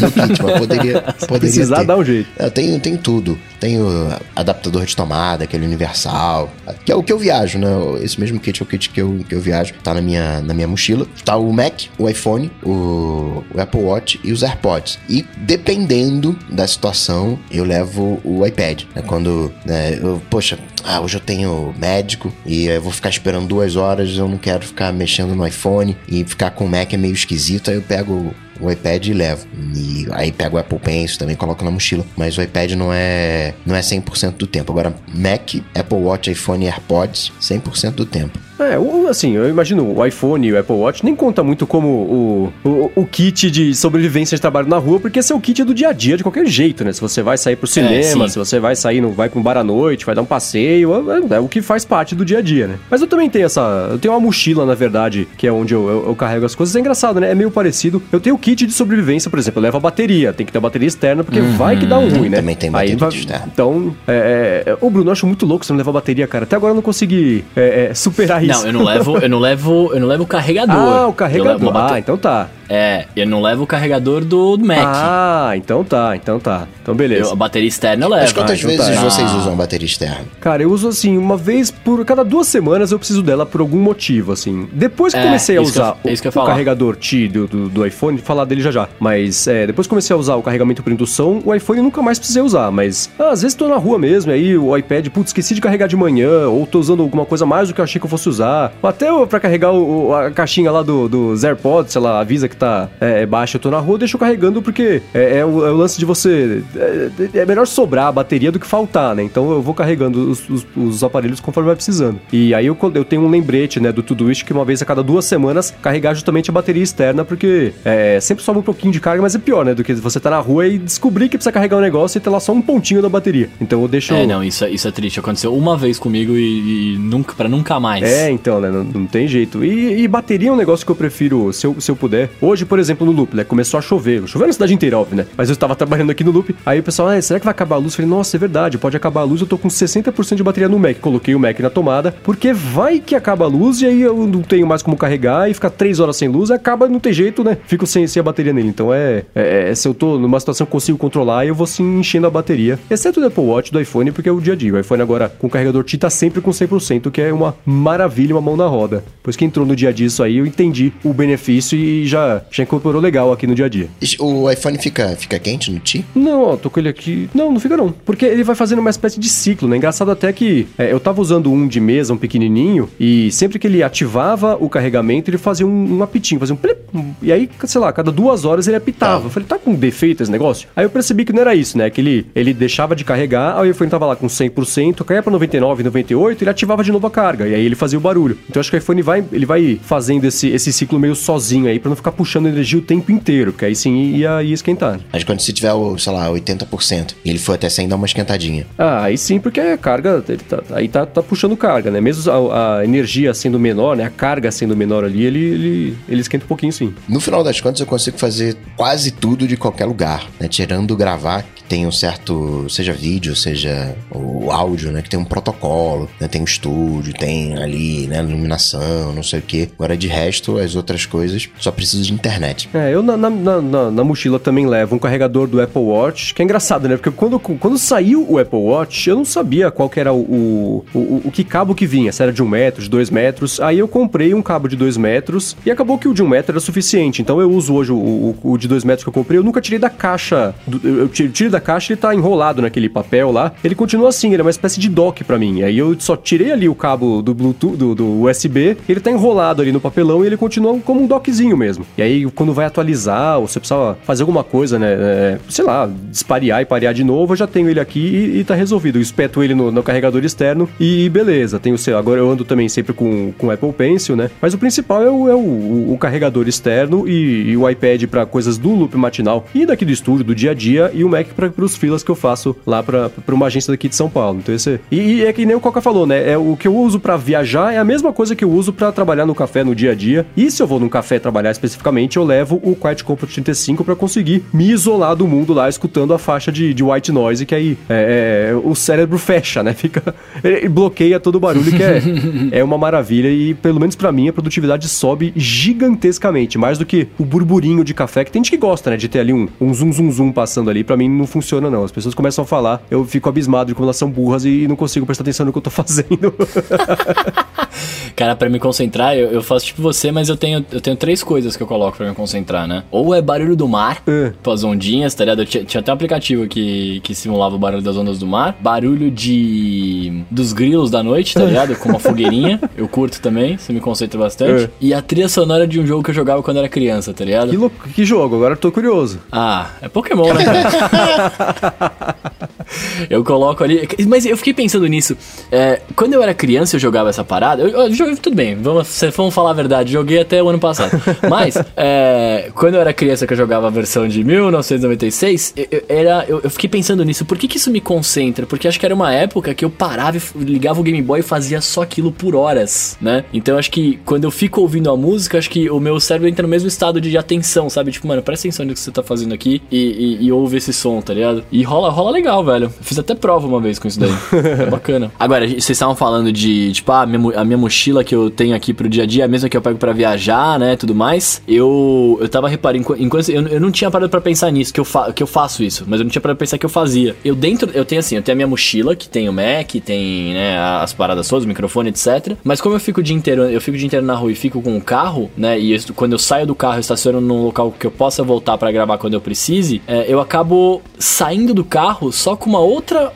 Speaker 2: no kit, mas poderia, poderia
Speaker 1: Precisar,
Speaker 2: ter.
Speaker 1: dá um jeito.
Speaker 2: Eu tenho, tenho tudo. Tenho adaptador de tomada, aquele universal, que é o que eu viajo, né? Esse mesmo kit é o kit que eu, que eu viajo. Tá na minha, na minha mochila. Tá o Mac, o iPhone, o, o Apple Watch e os AirPods. E dependendo da situação, eu levo o iPad. Né? Quando, né, eu, poxa, ah, hoje eu tenho médico e eu vou ficar esperando duas horas, eu não quero ficar mexendo no iPhone e ficar com o Mac é meio esquisito, aí eu pego o iPad e levo. E aí pego o Apple Pencil, também coloco na mochila. Mas o iPad não é, não é 100% do tempo. Agora, Mac, Apple Watch, iPhone e AirPods, 100% do tempo.
Speaker 1: É, o- assim, eu imagino o iPhone e o Apple Watch nem conta muito como o, o, o kit de sobrevivência de trabalho na rua, porque esse é o kit do dia a dia de qualquer jeito, né? Se você vai sair pro cinema,
Speaker 3: sim.
Speaker 1: se você vai sair, no, vai pra um bar à noite, vai dar um passeio, é, é o que faz parte do dia a dia, né? Mas eu também tenho essa. Eu tenho uma mochila, na verdade, que é onde eu, eu- eu carrego as coisas. É engraçado, né? É meio parecido. Eu tenho o kit de sobrevivência, por exemplo, eu levo a bateria, tem que ter a bateria externa, porque vai que dá um ruim, né?
Speaker 2: Também tem
Speaker 1: Aí
Speaker 2: bateria
Speaker 1: vai-
Speaker 2: externa.
Speaker 1: Então, é, é, ô Bruno, eu acho muito louco você não levar bateria, cara. Até agora eu não consegui é, é, superar isso.
Speaker 3: Não, eu não levo, eu não levo, eu não levo o carregador.
Speaker 1: Ah, o
Speaker 3: levo
Speaker 1: carregador. Ah, então tá.
Speaker 3: É, eu não levo o carregador do Mac.
Speaker 1: Ah, então tá, então tá. Então
Speaker 3: Eu-
Speaker 1: beleza.
Speaker 3: a bateria externa eu levo.
Speaker 2: Mas quantas
Speaker 1: então
Speaker 2: vezes
Speaker 1: tá.
Speaker 2: vocês
Speaker 3: Ah.
Speaker 2: usam a bateria externa?
Speaker 1: Cara, eu uso assim, uma vez por cada duas semanas eu preciso dela por algum motivo, assim. Depois que
Speaker 3: É,
Speaker 1: comecei a
Speaker 3: eu-
Speaker 1: usar
Speaker 3: é isso que eu
Speaker 1: o, o carregador T do, do, do iPhone, falar dele já já. Mas é, depois que comecei a usar o carregamento por indução, o iPhone eu nunca mais precisei usar. Mas ah, às vezes tô na rua mesmo, aí o iPad, putz, esqueci de carregar de manhã, ou tô usando alguma coisa mais do que eu achei que eu fosse usar. Ou até eu- pra carregar o- a caixinha lá do, dos AirPods, lá, avisa que tá é, baixa, eu tô na rua, eu deixo carregando porque é, é o, é o lance de você. É, é melhor sobrar a bateria do que faltar, né? Então eu vou carregando os, os- os aparelhos conforme vai precisando. E aí eu, eu tenho um lembrete, né, do Todoist que uma vez a cada duas semanas carregar justamente a bateria externa, porque é, sempre sobe um pouquinho de carga, mas é pior, né? Do que você tá na rua e descobrir que precisa carregar um negócio e ter lá só um pontinho da bateria. Então eu deixo.
Speaker 3: É, não, isso, é- isso é triste. Aconteceu uma vez comigo e, e nunca, pra nunca mais.
Speaker 1: É, então, né? Não, não tem jeito. E, e bateria é um negócio que eu prefiro, se eu, se eu puder. Hoje, por exemplo, no loop, né? Começou a chover. Choveu na cidade inteira, óbvio, né? Mas eu estava trabalhando aqui no loop. Aí o pessoal, ah, será que vai acabar a luz? Eu falei, nossa, é verdade, pode acabar a luz. Eu tô com 60% de bateria no Mac. Coloquei o Mac na tomada, porque vai que acaba a luz e aí eu não tenho mais como carregar e ficar três horas sem luz, acaba, não tem jeito, né? Fico sem, sem a bateria nele. Então é, é- é, Se eu tô numa situação que consigo controlar, eu vou sim enchendo a bateria. Exceto do Apple Watch, do iPhone, porque é o dia a dia. O iPhone agora com o carregador T tá sempre com 100%, que é uma maravilha, uma mão na roda. Pois que entrou no dia a dia isso aí, eu entendi o benefício e já já, já incorporou legal aqui no dia a dia.
Speaker 2: O iPhone fica, fica quente no Ti?
Speaker 1: Não, ó, tô com ele aqui. Não, não fica não. Porque ele vai fazendo uma espécie de ciclo, né? Engraçado até que é, eu tava usando um de mesa, um pequenininho, e sempre que ele ativava o carregamento, ele fazia um, um apitinho, fazia um... plip, E aí, sei lá, cada duas horas ele apitava.
Speaker 2: Tá.
Speaker 1: Eu falei, tá com defeito esse negócio? Aí eu percebi que não era isso, né? Que ele, ele deixava de carregar, aí o iPhone tava lá com 100%, caía pra 99, 98, ele ativava de novo a carga, e aí ele fazia o barulho. Então acho que o iPhone vai, ele vai fazendo esse, esse ciclo meio sozinho aí, pra não ficar puxando energia o tempo inteiro, porque aí sim ia, ia esquentar.
Speaker 2: Mas quando se tiver, sei lá, 80%, e ele for até 100, dá uma esquentadinha.
Speaker 1: Ah, aí sim, porque a carga, ele tá- aí tá, tá puxando carga, né? Mesmo a, a energia sendo menor, né? A carga sendo menor ali, ele, ele, ele esquenta um pouquinho sim.
Speaker 2: No final das contas, eu consigo fazer quase tudo de qualquer lugar, né? Tirando gravar, que tem um certo, seja vídeo, seja o áudio, né? Que tem um protocolo, né? Tem um estúdio, tem ali, né? Iluminação, não sei o quê. Agora, de resto, as outras coisas, só preciso de internet.
Speaker 1: É, eu na, na, na- na- mochila também levo um carregador do Apple Watch, que é engraçado, né? Porque quando, quando saiu o Apple Watch, eu não sabia qual que era o, o, o, o que cabo que vinha, se era de um metro, de dois metros. Aí eu comprei um cabo de dois metros e acabou que o de um metro era suficiente. Então eu uso hoje o, o, o de dois metros que eu comprei. Eu nunca tirei da caixa. eu tiro da caixa ele tá enrolado naquele papel lá. Ele continua assim, ele é uma espécie de dock pra mim. Aí eu só tirei ali o cabo do Bluetooth, do, do USB, ele tá enrolado ali no papelão e ele continua como um dockzinho mesmo. E aí quando vai atualizar, ou você precisa fazer alguma coisa, né? é, sei lá, disparear e parear de novo, eu já tenho ele aqui e, e tá resolvido. Eu espeto ele no, no carregador externo e beleza. Tenho, sei, agora eu ando também sempre com, com Apple Pencil, né? Mas o principal é o, é o, o- carregador externo e, e o iPad pra coisas do loop matinal e daqui do estúdio, do dia a dia, e o Mac para os filas que eu faço lá pra uma agência daqui de São Paulo. Então esse e, e é que nem o Coca falou, né? É o que eu uso pra viajar é a mesma coisa que eu uso pra trabalhar no café no dia a dia. E se eu vou num café trabalhar especificamente, eu levo o Quiet Comfort 35 pra conseguir me isolar do mundo lá escutando a faixa de, de white noise que aí é, é, o cérebro fecha, né? Fica ele bloqueia todo o barulho que é é uma maravilha e pelo menos pra mim a produtividade sobe gigantescamente, mais do que o burburinho de café que tem gente que gosta, né, de ter ali um, um zum zum zum passando ali. Pra mim não funciona não. As pessoas começam a falar, eu fico abismado de como elas são burras e não consigo prestar atenção no que eu tô fazendo.
Speaker 3: Cara, pra me concentrar, eu, eu faço tipo você, mas eu tenho, eu tenho três coisas que eu coloco pra me concentrar, né? Ou é barulho do mar,
Speaker 1: É.
Speaker 3: com as ondinhas, tá ligado? Eu tinha, tinha até um aplicativo que, que simulava o barulho das ondas do mar. Barulho de. dos grilos da noite, tá ligado? Com uma fogueirinha. Eu curto também, você me concentra bastante.
Speaker 1: É.
Speaker 3: E a trilha sonora de um jogo que eu jogava quando era criança, tá ligado?
Speaker 1: que, louco, que jogo, agora eu tô curioso.
Speaker 3: Ah, é Pokémon, né, cara? eu coloco ali. Mas eu fiquei pensando nisso. É, quando eu era criança, eu jogava essa parada. Eu, eu joguei, tudo bem, vamos, vamos falar a verdade, joguei até o ano passado. Mas, é, quando eu era criança que eu jogava a versão de 1996, eu, era, eu, fiquei pensando nisso. Por que, que isso me concentra? Porque acho que era uma época que eu parava e ligava o Game Boy e fazia só aquilo por horas, né? Então acho que quando eu fico ouvindo a música, acho que o meu cérebro entra no mesmo estado de atenção, sabe? Tipo, mano, presta atenção no que você tá fazendo aqui e, e, e ouve esse som, tá ligado? E rola, rola legal, velho. Eu fiz até prova uma vez com isso daí. é bacana. Agora, vocês estavam falando de, tipo, ah, a minha, a minha mochila que eu tenho aqui pro dia a dia, a mesma que eu pego pra viajar, né, tudo mais. Eu, eu tava reparando, enqu- enquanto eu, eu não tinha parado pra pensar nisso, que eu, fa, que eu faço isso, mas eu não tinha parado pra pensar que eu fazia. Eu dentro, eu tenho assim, eu tenho a minha mochila, que tem o Mac, tem, né, as paradas todas, o microfone, etc. Mas como eu fico o dia inteiro, eu fico o dia inteiro na rua e fico com o carro, né, e eu- quando eu saio do carro, eu estaciono num local que eu possa voltar pra gravar quando eu precise, é, eu acabo saindo do carro só com uma outra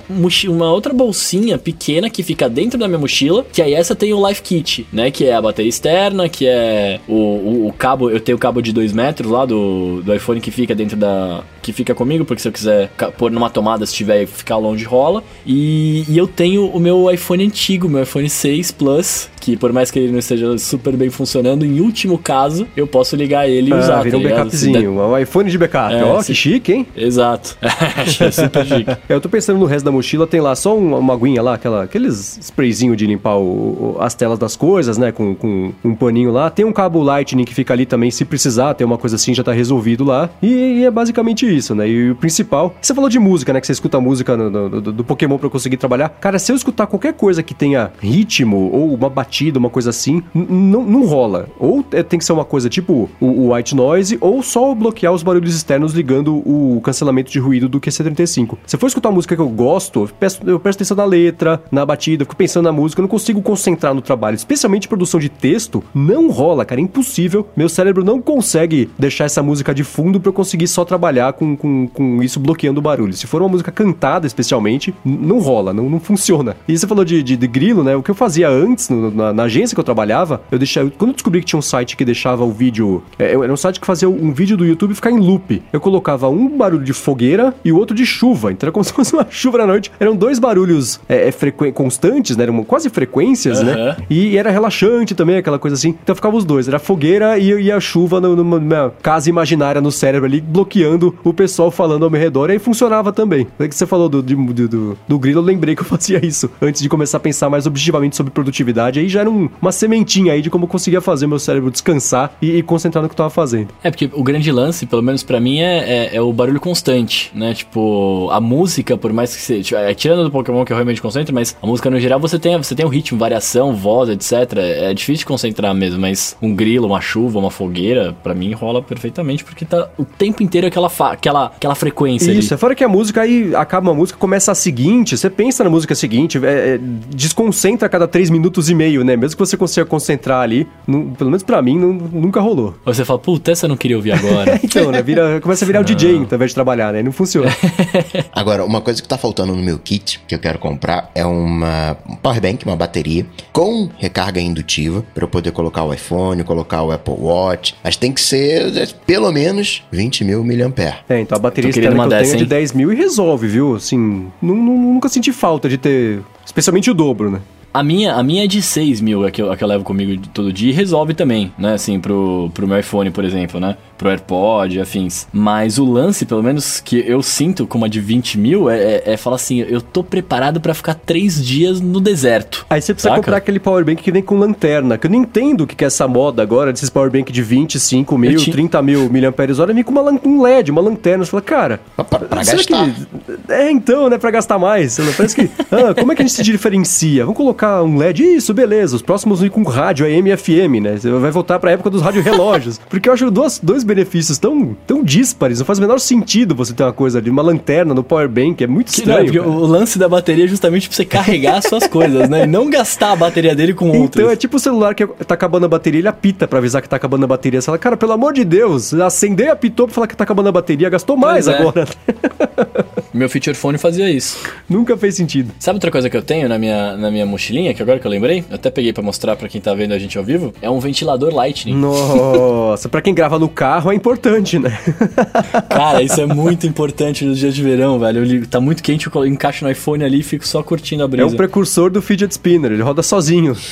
Speaker 3: uma outra bolsinha pequena que fica dentro da minha mochila, que aí essa tem o Life Kit, né, que é a bateria externa, que é o, o, o cabo, eu tenho o cabo de 2 metros lá do, do iPhone que fica dentro da, que fica comigo, porque se eu quiser pôr numa tomada, se tiver ficar longe, rola. E, e eu tenho o meu iPhone antigo, meu iPhone 6 Plus, que por mais que ele não esteja super bem funcionando, em último caso, eu posso ligar ele e usar.
Speaker 1: Ah, vira um
Speaker 3: tá? Se
Speaker 1: backupzinho, um iPhone de backup.
Speaker 3: É,
Speaker 1: Ó, que
Speaker 3: se-
Speaker 1: chique, hein?
Speaker 3: Exato. É super chique.
Speaker 1: É, Eu tô pensando no resto da mochila, tem lá só um- uma aguinha lá, aquela, aqueles sprayzinho de limpar o- o- as telas das coisas, né? Com, com um paninho lá. Tem um cabo Lightning que fica ali também, se precisar, tem uma coisa assim, já tá resolvido lá. E, e é basicamente isso, né? E o principal. Você falou de música, né? Que você escuta música no- no- do, do Pokémon pra eu conseguir trabalhar. Cara, se eu escutar qualquer coisa que tenha ritmo ou uma batida, uma coisa assim, não rola. Ou é- tem que ser uma coisa tipo o, o white noise, ou só bloquear os barulhos externos ligando o cancelamento de ruído do QC35. Se for escutar uma música que eu gosto, eu presto, eu presto atenção na letra, na batida, fico pensando na música, eu não consigo concentrar no trabalho. Especialmente produção de texto, não rola, cara, é impossível. Meu cérebro não consegue deixar essa música de fundo pra eu conseguir só trabalhar com, com, com isso bloqueando o barulho. Se for uma música cantada, especialmente, não rola, não, não funciona. E você falou de, de, de grilo, né? O que eu fazia antes, no, na, na, agência que eu trabalhava, eu deixava. Quando eu descobri que tinha um site que deixava o vídeo. É, era um site que fazia um vídeo do YouTube ficar em loop. Eu colocava um barulho de fogueira e o outro de chuva. Então era como se fosse uma chuva na noite. Eram dois barulhos é, é constantes, né? Eram quase frequências, uhum. né? E, e, era relaxante também, aquela coisa assim. Então ficava os dois. Era a fogueira e, e a chuva no, numa casa imaginária no cérebro ali, bloqueando o pessoal falando ao meu redor. E aí funcionava também. É que você falou do, do, do, do grilo, eu lembrei que eu fazia isso antes de começar a pensar mais objetivamente sobre produtividade. Aí já era um, uma sementinha aí de como eu conseguia fazer meu cérebro descansar e, e concentrar no que eu tava fazendo.
Speaker 3: É, porque o grande lance, pelo menos para mim, é, é, é, o barulho constante, né? Tipo, a música, por mais que você. Tipo, é, tirando do Pokémon que eu realmente concentro, mas a música no geral você tem, você tem o ritmo, variação, voz, etc. É difícil de concentrar mesmo, mas um grilo, uma chuva, uma fogueira, para mim rola perfeitamente, porque tá o tempo inteiro aquela, aquela, aquela frequência.
Speaker 1: Isso, ali. é fora que a música aí acaba uma música, começa a seguinte, você pensa na música seguinte, é, é, desconcentra a cada três minutos e meio, né? Mesmo que você consiga concentrar ali, pelo menos para mim, não, nunca rolou.
Speaker 3: Você fala, puta, essa eu não queria ouvir agora.
Speaker 1: então, né? Vira, começa a virar o DJ ao invés de trabalhar, né? Não funciona.
Speaker 2: agora, uma coisa que tá faltando no meu kit, que eu quero comprar, é uma um power bank, uma bateria, com recarga indutiva, para eu poder colocar o iPhone, colocar o Apple Watch. Mas tem que ser é, pelo menos 20 mil mAh.
Speaker 1: É, então a bateria externa que eu tenho é de 10 mil e resolve, viu? Assim, nunca senti falta de ter. Especialmente o dobro, né?
Speaker 3: A minha, a minha é de 6 mil, a que, eu, a que eu levo comigo todo dia, e resolve também, né? Assim, pro, pro meu iPhone, por exemplo, né? Pro AirPod, afins. Mas o lance, pelo menos, que eu sinto como a de 20 mil, é, é, é falar assim, eu tô preparado para ficar 3 dias no deserto.
Speaker 1: Aí você precisa saca? comprar aquele powerbank que vem com lanterna, que eu não entendo o que é essa moda agora, desses powerbank de 25 mil, tinha... 30 mil miliamperes hora, vem com uma, um LED, uma lanterna. Você fala, cara...
Speaker 2: Pra, pra gastar.
Speaker 1: Que... É, então, né? Pra gastar mais. Parece que... ah, como é que a gente se diferencia? Vamos colocar um LED, isso, beleza. Os próximos vêm com rádio AM FM, né? Você vai voltar pra época dos rádio relógios. Porque eu acho dois, dois benefícios tão, tão díspares. Não faz o menor sentido você ter uma coisa ali, uma lanterna no power bank. É muito estranho.
Speaker 3: Não, o lance da bateria é justamente pra você carregar as suas coisas, né? E não gastar a bateria dele com
Speaker 1: então,
Speaker 3: outras.
Speaker 1: Então é tipo o celular que tá acabando a bateria, ele apita pra avisar que tá acabando a bateria. Você fala, cara, pelo amor de Deus, acendeu e apitou pra falar que tá acabando a bateria, gastou mais é. agora.
Speaker 3: Meu feature phone fazia isso.
Speaker 1: Nunca fez sentido.
Speaker 3: Sabe outra coisa que eu tenho na minha, na minha mochilinha, que agora que eu lembrei, eu até peguei para mostrar para quem tá vendo a gente ao vivo, é um ventilador Lightning.
Speaker 1: Nossa, para quem grava no carro é importante, né?
Speaker 3: Cara, isso é muito importante nos dias de verão, velho. Tá muito quente, eu encaixo no iPhone ali e fico só curtindo a brisa.
Speaker 1: É um precursor do fidget spinner, ele roda sozinho.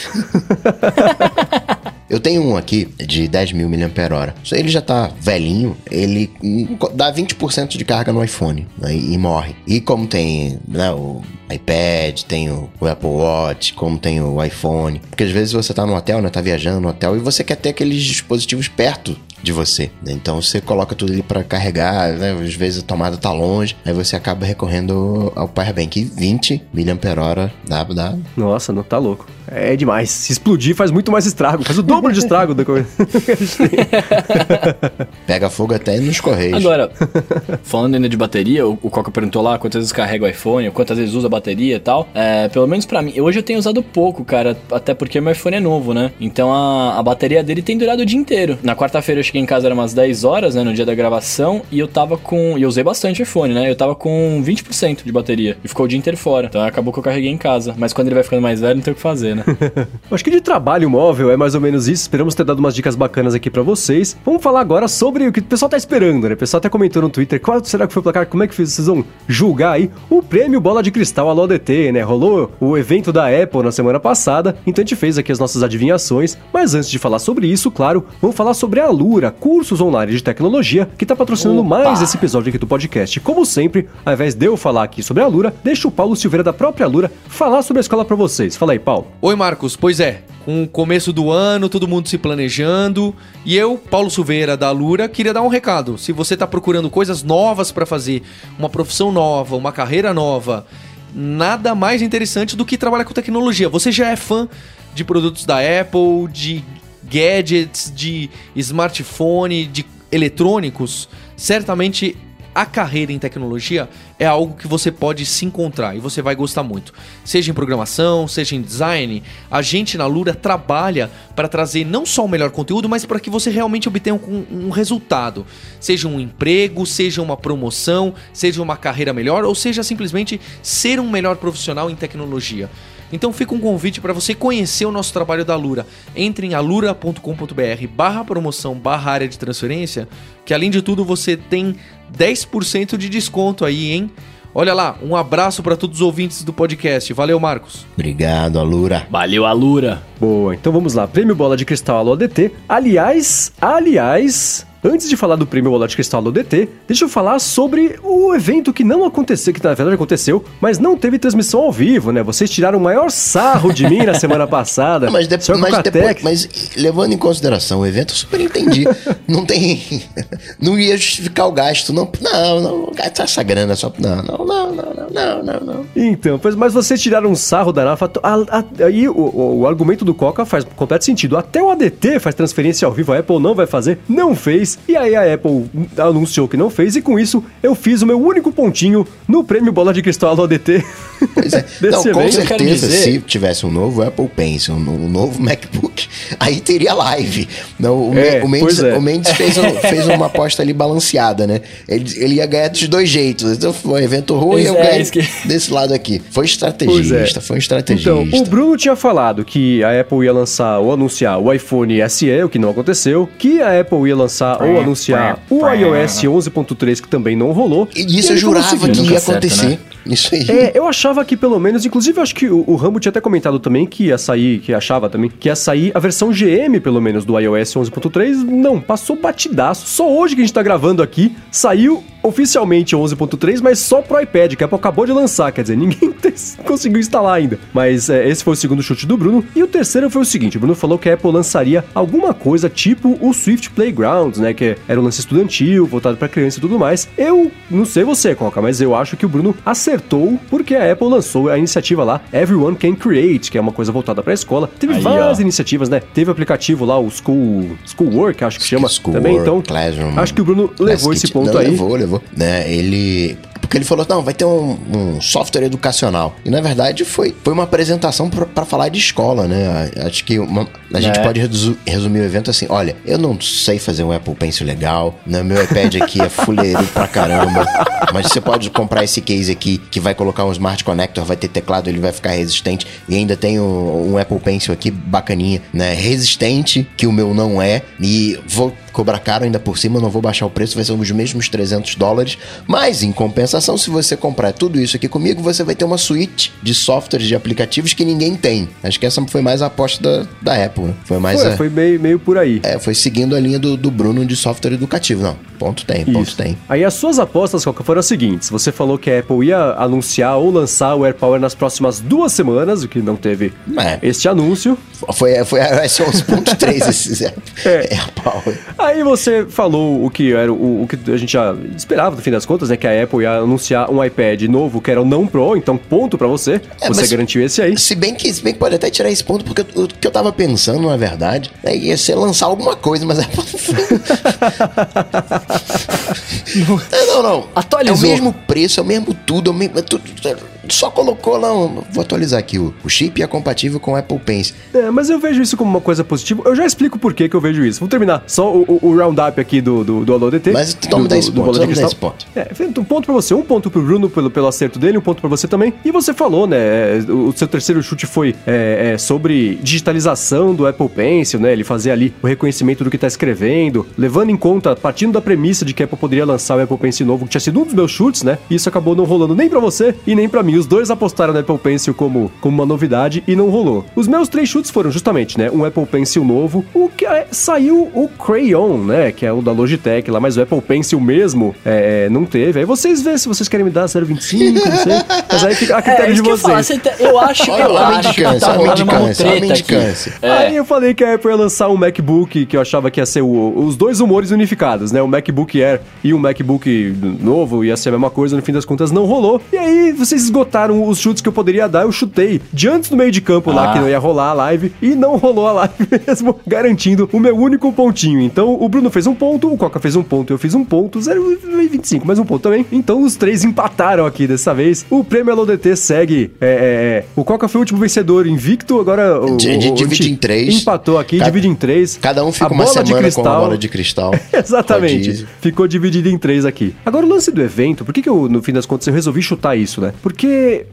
Speaker 2: Eu tenho um aqui de 10 mil mAh. Ele já tá velhinho, ele dá 20% de carga no iPhone né, e morre. E como tem né, o iPad, tem o, Apple Watch, como tem o iPhone. Porque às vezes você tá no hotel, né? Tá viajando no hotel e você quer ter aqueles dispositivos perto de você. Né? Então você coloca tudo ali para carregar, né? às vezes a tomada tá longe, aí você acaba recorrendo ao Powerbank 20 mAh dá, dá.
Speaker 1: Nossa, não tá louco. É demais. Se explodir faz muito mais estrago, faz o dobro de estrago da coisa.
Speaker 2: Pega fogo até nos correios.
Speaker 3: Agora, falando ainda de bateria, o, o Coca perguntou lá quantas vezes carrega o iPhone, quantas vezes usa a bateria e tal. É, pelo menos para mim, hoje eu tenho usado pouco, cara, até porque meu iPhone é novo, né? Então a, a bateria dele tem durado o dia inteiro. Na quarta-feira eu cheguei em casa, era umas 10 horas, né, no dia da gravação, e eu tava com. E eu usei bastante iPhone, né? Eu tava com 20% de bateria. E ficou o dia inteiro fora. Então acabou que eu carreguei em casa. Mas quando ele vai ficando mais velho, não tem o que fazer, né?
Speaker 1: Acho que de trabalho móvel é mais ou menos isso. Esperamos ter dado umas dicas bacanas aqui para vocês. Vamos falar agora sobre o que o pessoal tá esperando, né? O pessoal até comentou no Twitter qual será que foi o placar, como é que vocês vão julgar aí o prêmio Bola de Cristal Alô DT, né? Rolou o evento da Apple na semana passada, então a gente fez aqui as nossas adivinhações. Mas antes de falar sobre isso, claro, vamos falar sobre a Lura, cursos online de tecnologia, que tá patrocinando Opa. mais esse episódio aqui do podcast. Como sempre, ao invés de eu falar aqui sobre a Lura, deixa o Paulo Silveira da própria Lura falar sobre a escola para vocês. Fala aí, Paulo.
Speaker 4: Oi, Marcos. Pois é, com o começo do ano, todo mundo se planejando, e eu, Paulo Silveira da Lura, queria dar um recado. Se você está procurando coisas novas para fazer, uma profissão nova, uma carreira nova, nada mais interessante do que trabalhar com tecnologia. Você já é fã de produtos da Apple, de gadgets, de smartphone, de eletrônicos, certamente a carreira em tecnologia é algo que você pode se encontrar e você vai gostar muito. Seja em programação, seja em design, a gente na Lura trabalha para trazer não só o melhor conteúdo, mas para que você realmente obtenha um, um resultado. Seja um emprego, seja uma promoção, seja uma carreira melhor ou seja simplesmente ser um melhor profissional em tecnologia. Então fica um convite para você conhecer o nosso trabalho da Lura. Entre em alura.com.br barra promoção barra área de transferência, que além de tudo você tem 10% de desconto aí, hein? Olha lá, um abraço para todos os ouvintes do podcast. Valeu, Marcos.
Speaker 2: Obrigado, Alura.
Speaker 3: Valeu, Alura.
Speaker 1: Boa, então vamos lá. Prêmio Bola de Cristal Alô ADT. Aliás, aliás, Antes de falar do prêmio Bola de Cristal do DT, deixa eu falar sobre o evento que não aconteceu, que na verdade aconteceu, mas não teve transmissão ao vivo, né? Vocês tiraram o maior sarro de mim na semana passada.
Speaker 2: Mas, de, mas depois, mas levando em consideração o evento, eu super entendi. não tem. Não ia justificar o gasto, não. Não, não, gastar essa grana só. Não, não, não, não, não, não, não.
Speaker 1: Então, pois, mas vocês tiraram um sarro da Nafa. Aí o, o, o argumento do Coca faz completo sentido. Até o ADT faz transferência ao vivo, a Apple não vai fazer, não fez. E aí a Apple anunciou que não fez, e com isso eu fiz o meu único pontinho no prêmio Bola de Cristal do ADT.
Speaker 2: Pois é. não, com evento. certeza, dizer... se tivesse um novo Apple Pencil, um novo MacBook, aí teria live. Não, o, é, o Mendes, é. o Mendes fez, um, fez uma aposta ali balanceada, né? Ele, ele ia ganhar dos dois jeitos. Então foi um evento ruim e eu é, ganhei que... desse lado aqui. Foi estrategista, foi um estrategista.
Speaker 1: Então, o Bruno tinha falado que a Apple ia lançar ou anunciar o iPhone SE, o que não aconteceu, que a Apple ia lançar ou anunciar o iOS 11.3, que também não rolou.
Speaker 2: E isso e eu jurava que ia acontecer. Né? Isso aí.
Speaker 1: É, eu achava que pelo menos, inclusive eu acho que o, o Rambo tinha até comentado também que ia sair, que achava também, que ia sair a versão GM, pelo menos, do iOS 11.3. Não, passou batidaço. Só hoje que a gente tá gravando aqui, saiu oficialmente 11.3, mas só pro iPad, que a Apple acabou de lançar, quer dizer, ninguém conseguiu instalar ainda. Mas é, esse foi o segundo chute do Bruno. E o terceiro foi o seguinte: o Bruno falou que a Apple lançaria alguma coisa tipo o Swift Playgrounds, né? Que era um lance estudantil, voltado para criança e tudo mais. Eu não sei você, Coca, mas eu acho que o Bruno acertou porque a Apple lançou a iniciativa lá, Everyone Can Create, que é uma coisa voltada para a escola. Teve Aí, várias ó. iniciativas, né? Teve o aplicativo lá, o School, Schoolwork, acho que chama School também. Work, então, Classroom, acho que o Bruno levou esse ponto não, aí.
Speaker 2: Levou, levou né? Ele porque ele falou, não, vai ter um, um, software educacional. E na verdade foi, foi uma apresentação para falar de escola, né? Acho que uma, a gente é. pode resumir o evento assim: olha, eu não sei fazer um Apple Pencil legal, né? meu iPad aqui é fuleiro pra caramba, mas você pode comprar esse case aqui que vai colocar um Smart Connector, vai ter teclado, ele vai ficar resistente. E ainda tem um, um Apple Pencil aqui bacaninha, né? Resistente, que o meu não é. E vou cobrar caro ainda por cima, não vou baixar o preço, vai ser os mesmos 300 dólares. Mas, em compensação, se você comprar tudo isso aqui comigo, você vai ter uma suíte de softwares, de aplicativos que ninguém tem. Acho que essa foi mais a aposta da, da Apple, né?
Speaker 1: Foi mais foi, a... foi meio, meio por aí.
Speaker 2: É, foi seguindo a linha do, do Bruno de software educativo. Não, ponto tem, ponto isso. tem.
Speaker 1: Aí as suas apostas, qual foram as seguintes. Você falou que a Apple ia anunciar ou lançar o AirPower nas próximas duas semanas, o que não teve é. este anúncio.
Speaker 2: Foi, foi a iOS 11.3 esse é.
Speaker 1: AirPower. Aí você falou o que era o, o, que a gente já esperava, no fim das contas, né? Que a Apple ia anunciar um iPad novo, que era o não Pro, então ponto para você. É, você garantiu esse aí.
Speaker 2: Se bem, que, se bem que pode até tirar esse ponto, porque o que eu tava pensando, na verdade, é, ia ser lançar alguma coisa, mas a Apple. não, não, não. Atualizou. É o mesmo preço, é o mesmo tudo, é o mesmo. É tudo, só colocou lá, um, vou atualizar aqui, o, o chip é compatível com o Apple Pencil.
Speaker 1: É, mas eu vejo isso como uma coisa positiva. Eu já explico por que, que eu vejo isso. Vou terminar só o, o, o roundup aqui do, do, do Alô DT.
Speaker 2: Mas toma 10 pontos, toma 10 pontos.
Speaker 1: É, um ponto pra você, um ponto pro Bruno pelo, pelo acerto dele, um ponto pra você também. E você falou, né, é, o seu terceiro chute foi é, é, sobre digitalização do Apple Pencil, né, ele fazer ali o reconhecimento do que tá escrevendo, levando em conta, partindo da premissa de que a Apple poderia lançar o Apple Pencil novo, que tinha sido um dos meus chutes, né, e isso acabou não rolando nem pra você e nem pra mim. Os dois apostaram no Apple Pencil como, como uma novidade e não rolou. Os meus três chutes foram justamente, né, um Apple Pencil novo, o que é, saiu o Crayon, né, que é o da Logitech lá, mas o Apple Pencil mesmo é, é não teve. Aí vocês vê se vocês querem me dar 0,25, não sei. Mas aí fica a critério é, de vocês.
Speaker 3: Eu, eu acho, eu acho que tá rolando uma treta aqui.
Speaker 1: É. Aí eu falei que a Apple ia lançar um MacBook que eu achava que ia ser o, os dois humores unificados, né, o MacBook Air e o MacBook novo ia ser a mesma coisa, no fim das contas não rolou. E aí vocês esgotaram botaram os chutes que eu poderia dar, eu chutei diante do meio de campo lá,
Speaker 3: Ah.
Speaker 1: que não ia rolar a live, e não rolou a live mesmo, garantindo o meu único pontinho. Então, o Bruno fez um ponto, o Coca fez um ponto, eu fiz um ponto, 0,25, mais um ponto também. Então, os três empataram aqui dessa vez. O prêmio LODT segue. é, é, é, o Coca foi o último vencedor invicto, agora o, o-
Speaker 2: di-
Speaker 1: o-
Speaker 2: divide em três.
Speaker 1: Empatou aqui,
Speaker 2: Cada-
Speaker 1: divide em três.
Speaker 2: Cada um fica
Speaker 1: A
Speaker 2: uma
Speaker 1: bola de
Speaker 2: semana com uma
Speaker 1: cristal-
Speaker 2: bola de cristal.
Speaker 1: Exatamente.
Speaker 2: Rodízio.
Speaker 1: Ficou dividido em três aqui. Agora, o lance do evento, por que, que eu, no fim das contas, eu resolvi chutar isso, né? Porque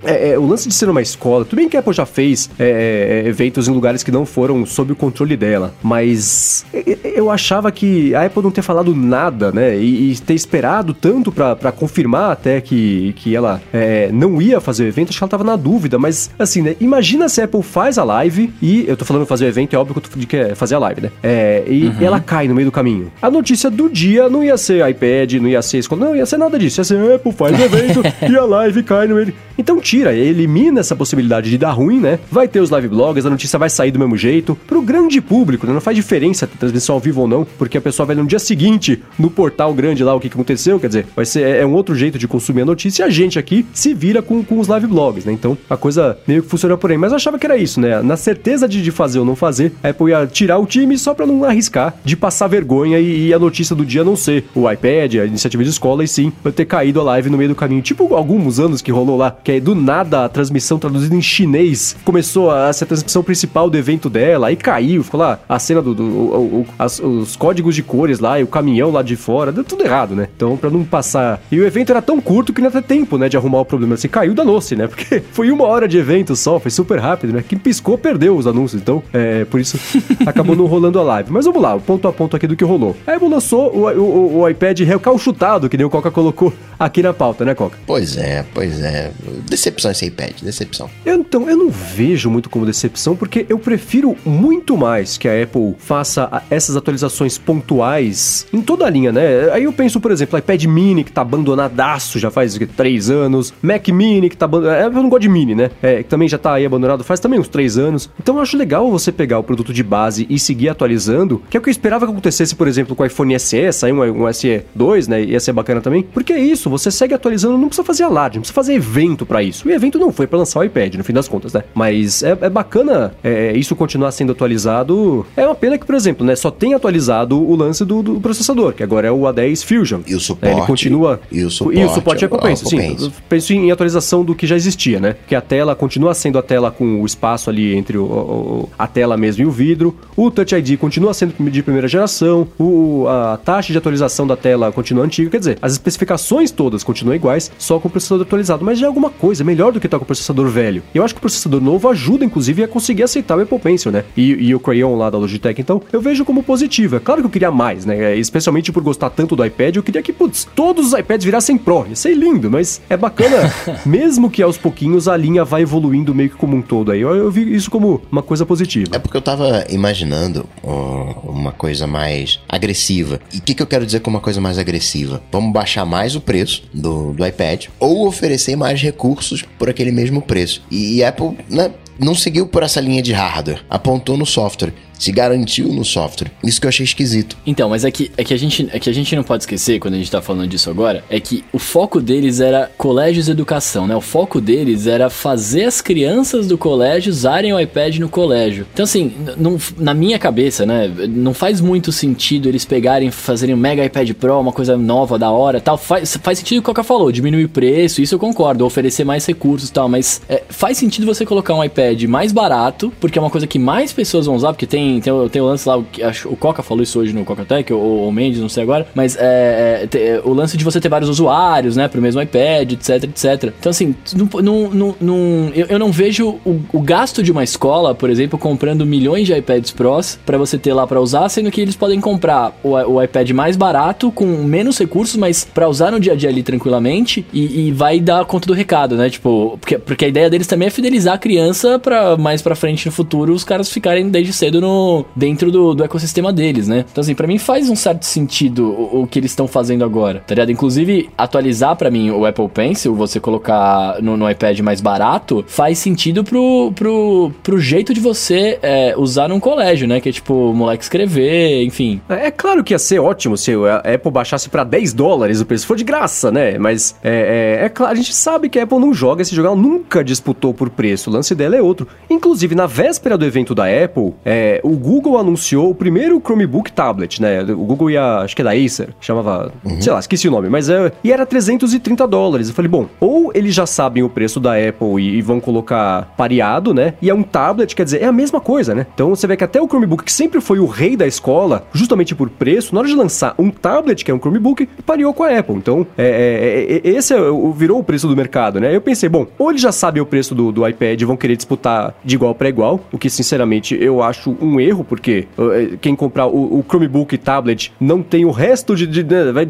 Speaker 1: é, é, o lance de ser uma escola, tudo bem que a Apple já fez é, é, eventos em lugares que não foram sob o controle dela, mas é, é, eu achava que a Apple não ter falado nada, né? E, e ter esperado tanto pra, pra confirmar até que, que ela é, não ia fazer o evento, acho que ela tava na dúvida, mas assim, né? Imagina se a Apple faz a live e eu tô falando fazer o evento, é óbvio que eu tô de que é fazer a live, né? É, e ela cai no meio do caminho. A notícia do dia não ia ser iPad, não ia ser escola, não ia ser nada disso. Ia ser Apple faz o evento e a live cai no meio. Então tira, elimina essa possibilidade de dar ruim, né? Vai ter os live blogs, a notícia vai sair do mesmo jeito. Pro grande público, né? Não faz diferença ter transmissão ao vivo ou não, porque a pessoa vai no dia seguinte no portal grande lá o que, aconteceu, quer dizer, vai ser é, é um outro jeito de consumir a notícia e a gente aqui se vira com, com os live blogs, né? Então a coisa meio que funciona por aí. Mas eu achava que era isso, né? Na certeza de, de fazer ou não fazer, a Apple ia tirar o time só pra não arriscar de passar vergonha e, e a notícia do dia não ser o iPad, a iniciativa de escola, e sim eu ter caído a live no meio do caminho. Tipo alguns anos que rolou lá, que aí do nada a transmissão traduzida em chinês começou a ser a transmissão principal do evento dela, aí caiu, ficou lá a cena do. do- o- o- as- os códigos de cores lá e o caminhão lá de fora, deu tudo errado, né? Então, pra não passar. E o evento era tão curto que não ia ter tempo, né, de arrumar o problema. Assim, caiu, danou-se, né? Porque foi uma hora de evento só, foi super rápido, né? Quem piscou perdeu os anúncios, então, é, por isso acabou não rolando a live. Mas vamos lá, ponto a ponto aqui do que rolou. A Apple lançou o, o, o iPad recalchutado, que nem o Coca colocou aqui na pauta, né, Coca?
Speaker 2: Pois é, pois é. Decepção esse iPad, decepção.
Speaker 1: Então, eu não vejo muito como decepção, porque eu prefiro muito mais que a Apple faça essas atualizações pontuais em toda a linha, né? Aí eu penso, por exemplo, iPad Mini, que tá abandonadaço já faz três anos, Mac Mini, que tá abandonado. Eu não gosto de Mini, né? É, que também já tá aí abandonado faz também uns três anos. Então eu acho legal você pegar o produto de base e seguir atualizando, que é o que eu esperava que acontecesse, por exemplo, com o iPhone SE, saiu um, um SE 2, né? Ia ser bacana também. Porque é isso, você segue atualizando, não precisa fazer alarde, não precisa fazer evento pra isso. O evento não foi pra lançar o iPad, no fim das contas, né? Mas é, é bacana é, isso continuar sendo atualizado. É uma pena que, por exemplo, né, só tem atualizado o lance do, do processador, que agora é o A10 Fusion.
Speaker 2: E o suporte.
Speaker 1: É, ele continua.
Speaker 2: E o suporte.
Speaker 1: E o suporte é penso, sim. Eu penso em atualização do que já existia, né? Que a tela continua sendo a tela com o espaço ali entre o, o- a tela mesmo e o vidro. O Touch ID continua sendo de primeira geração. O, a taxa de atualização da tela continua antiga. Quer dizer, as especificações todas continuam iguais, só com o processador atualizado. Mas já é alguma coisa, melhor do que estar com o processador velho. Eu acho que o processador novo ajuda, inclusive, a conseguir aceitar o Apple Pencil, né? E, e o Crayon lá da Logitech. Então, eu vejo como positivo. É claro que eu queria mais, né? Especialmente por gostar tanto do iPad, eu queria que, putz, todos os iPads virassem Pro. Ia ser lindo, mas é bacana. mesmo que aos pouquinhos a linha vai evoluindo meio que como um todo aí. Eu, eu vi isso como uma coisa positiva.
Speaker 2: É porque eu tava imaginando uma coisa mais agressiva. E o que, que eu quero dizer com uma coisa mais agressiva? Vamos baixar mais o preço do, do iPad ou oferecer mais recursos por aquele mesmo preço. E, e Apple, né? Não seguiu por essa linha de hardware, apontou no software, se garantiu no software. Isso que eu achei esquisito.
Speaker 3: Então, mas é que, é, que a gente, é que a gente não pode esquecer, quando a gente tá falando disso agora, é que o foco deles era colégios e educação, né? O foco deles era fazer as crianças do colégio usarem o iPad no colégio. Então, assim, na minha cabeça, né? Não faz muito sentido eles pegarem, fazerem um mega iPad Pro, uma coisa nova, da hora tal. Faz, faz sentido o que o Coca falou, diminuir o preço, isso eu concordo, oferecer mais recursos tal, mas é, faz sentido você colocar um iPad mais barato, porque é uma coisa que mais pessoas vão usar, porque tem, tem, tem o lance lá, o, acho, o Coca falou isso hoje no Coca Tech, ou o Mendes, não sei agora, mas é, é, te- é, o lance de você ter vários usuários, né, pro mesmo iPad, etc, etc. Então, assim, eu, eu não vejo o, o gasto de uma escola, por exemplo, comprando milhões de iPads Pros pra você ter lá pra usar, sendo que eles podem comprar o, o iPad mais barato, com menos recursos, mas pra usar no dia a dia ali tranquilamente e, e vai dar conta do recado, né? Tipo, porque, porque a ideia deles também é fidelizar a criança para mais para frente no futuro os caras ficarem desde cedo no dentro do, do ecossistema deles, né? Então assim, para mim faz um certo sentido o, o que eles estão fazendo agora, tá ligado? Inclusive atualizar para mim o Apple Pencil, você colocar no, no, iPad mais barato, faz sentido pro, pro, pro jeito de você é, usar num colégio, né? Que é tipo, o moleque escrever, enfim.
Speaker 1: É, é claro que ia ser ótimo se a Apple baixasse para 10 dólares o preço, for de graça, né? Mas é, é, é claro, a gente sabe que a Apple não joga esse jogo, ela nunca disputou por preço, o lance dela é outro. Inclusive, na véspera do evento da Apple, é, o Google anunciou o primeiro Chromebook tablet, né? O Google ia, acho que é da Acer, chamava, uhum. sei lá, esqueci o nome, mas é, e era 330 dólares. Eu falei, bom, ou eles já sabem o preço da Apple e, e, vão colocar pareado, né? E é um tablet, quer dizer, é a mesma coisa, né? Então você vê que até o Chromebook, que sempre foi o rei da escola, justamente por preço, na hora de lançar um tablet, que é um Chromebook, pareou com a Apple. Então, é, é, é, esse é virou o preço do mercado, né? Eu pensei, bom, ou eles já sabem o preço do, do iPad e vão querer disputar de igual para igual, o que sinceramente eu acho um erro, porque uh, quem comprar o, Chromebook tablet não tem o resto de. de, de vai,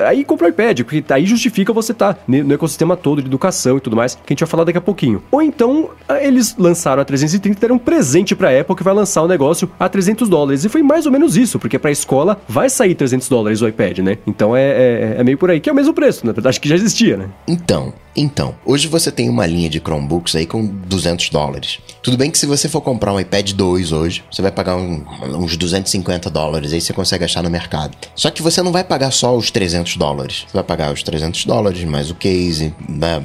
Speaker 1: aí compra o iPad, porque aí justifica você estar tá no ecossistema todo de educação e tudo mais, que a gente vai falar daqui a pouquinho. Ou então, ah, eles lançaram a 330 e deram um presente pra Apple que vai lançar o negócio a 300 dólares. E foi mais ou menos isso, porque pra escola vai sair 300 dólares o iPad, né? Então é, é, é meio por aí, que é o mesmo preço, na verdade, que já existia, né?
Speaker 2: Então, então, hoje você tem uma linha de Chromebooks aí com 200 dólares. Tudo bem que se você for comprar um iPad 2 hoje, você vai pagar um, uns 250 dólares, aí você consegue achar no mercado. Só que você não vai pagar só os 300 dólares. Você vai pagar os 300 dólares mais o case, né?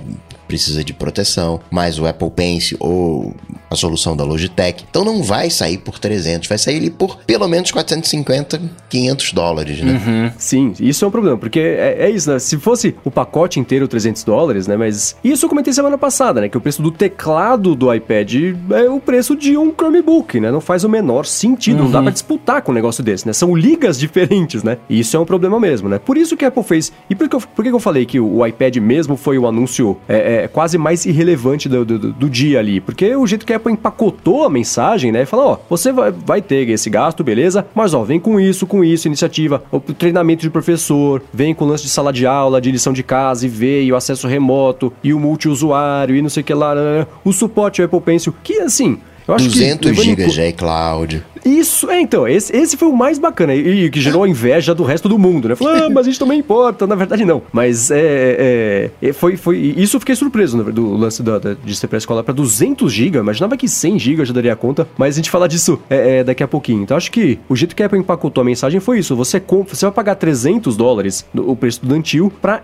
Speaker 2: Precisa de proteção, mais o Apple Pencil ou a solução da Logitech. Então não vai sair por 300, vai sair ali por pelo menos 450, 500 dólares, né?
Speaker 1: Uhum. Sim, isso é um problema, porque é, é, isso, né? Se fosse o pacote inteiro 300 dólares, né? Mas isso eu comentei semana passada, né? Que o preço do teclado do iPad é o preço de um Chromebook, né? Não faz o menor sentido, uhum. não dá uhum. pra disputar com um negócio desse, né? São ligas diferentes, né? E isso é um problema mesmo, né? Por isso que a Apple fez. E por que eu, por que eu falei que o iPad mesmo foi o anúncio é, é, quase mais irrelevante do, do, do dia ali? Porque o jeito que a Apple empacotou a mensagem, né? E falou: ó, você vai, vai ter esse gasto, beleza? Mas ó, vem com isso, com isso, iniciativa, o treinamento de professor, vem com lance de sala de aula, de lição de casa, e veio acesso remoto, e o multiusuário, e não sei o que lá, o suporte ao Apple Pencil, que assim.
Speaker 2: Eu acho 200 GB de iCloud.
Speaker 1: Isso, é, então, esse, esse foi o mais bacana e, que gerou a inveja do resto do mundo, né? Falou, ah, mas gente também importa. Na verdade, não. Mas é, é, é foi, foi. Isso eu fiquei surpreso né, do lance da, da, de ser pra escola pra 200 GB. Imaginava que 100 GB já daria conta, mas a gente falar disso é, é, daqui a pouquinho. Então acho que o jeito que a Apple empacotou a mensagem foi isso. Você, compra, você vai pagar 300 dólares o preço estudantil pra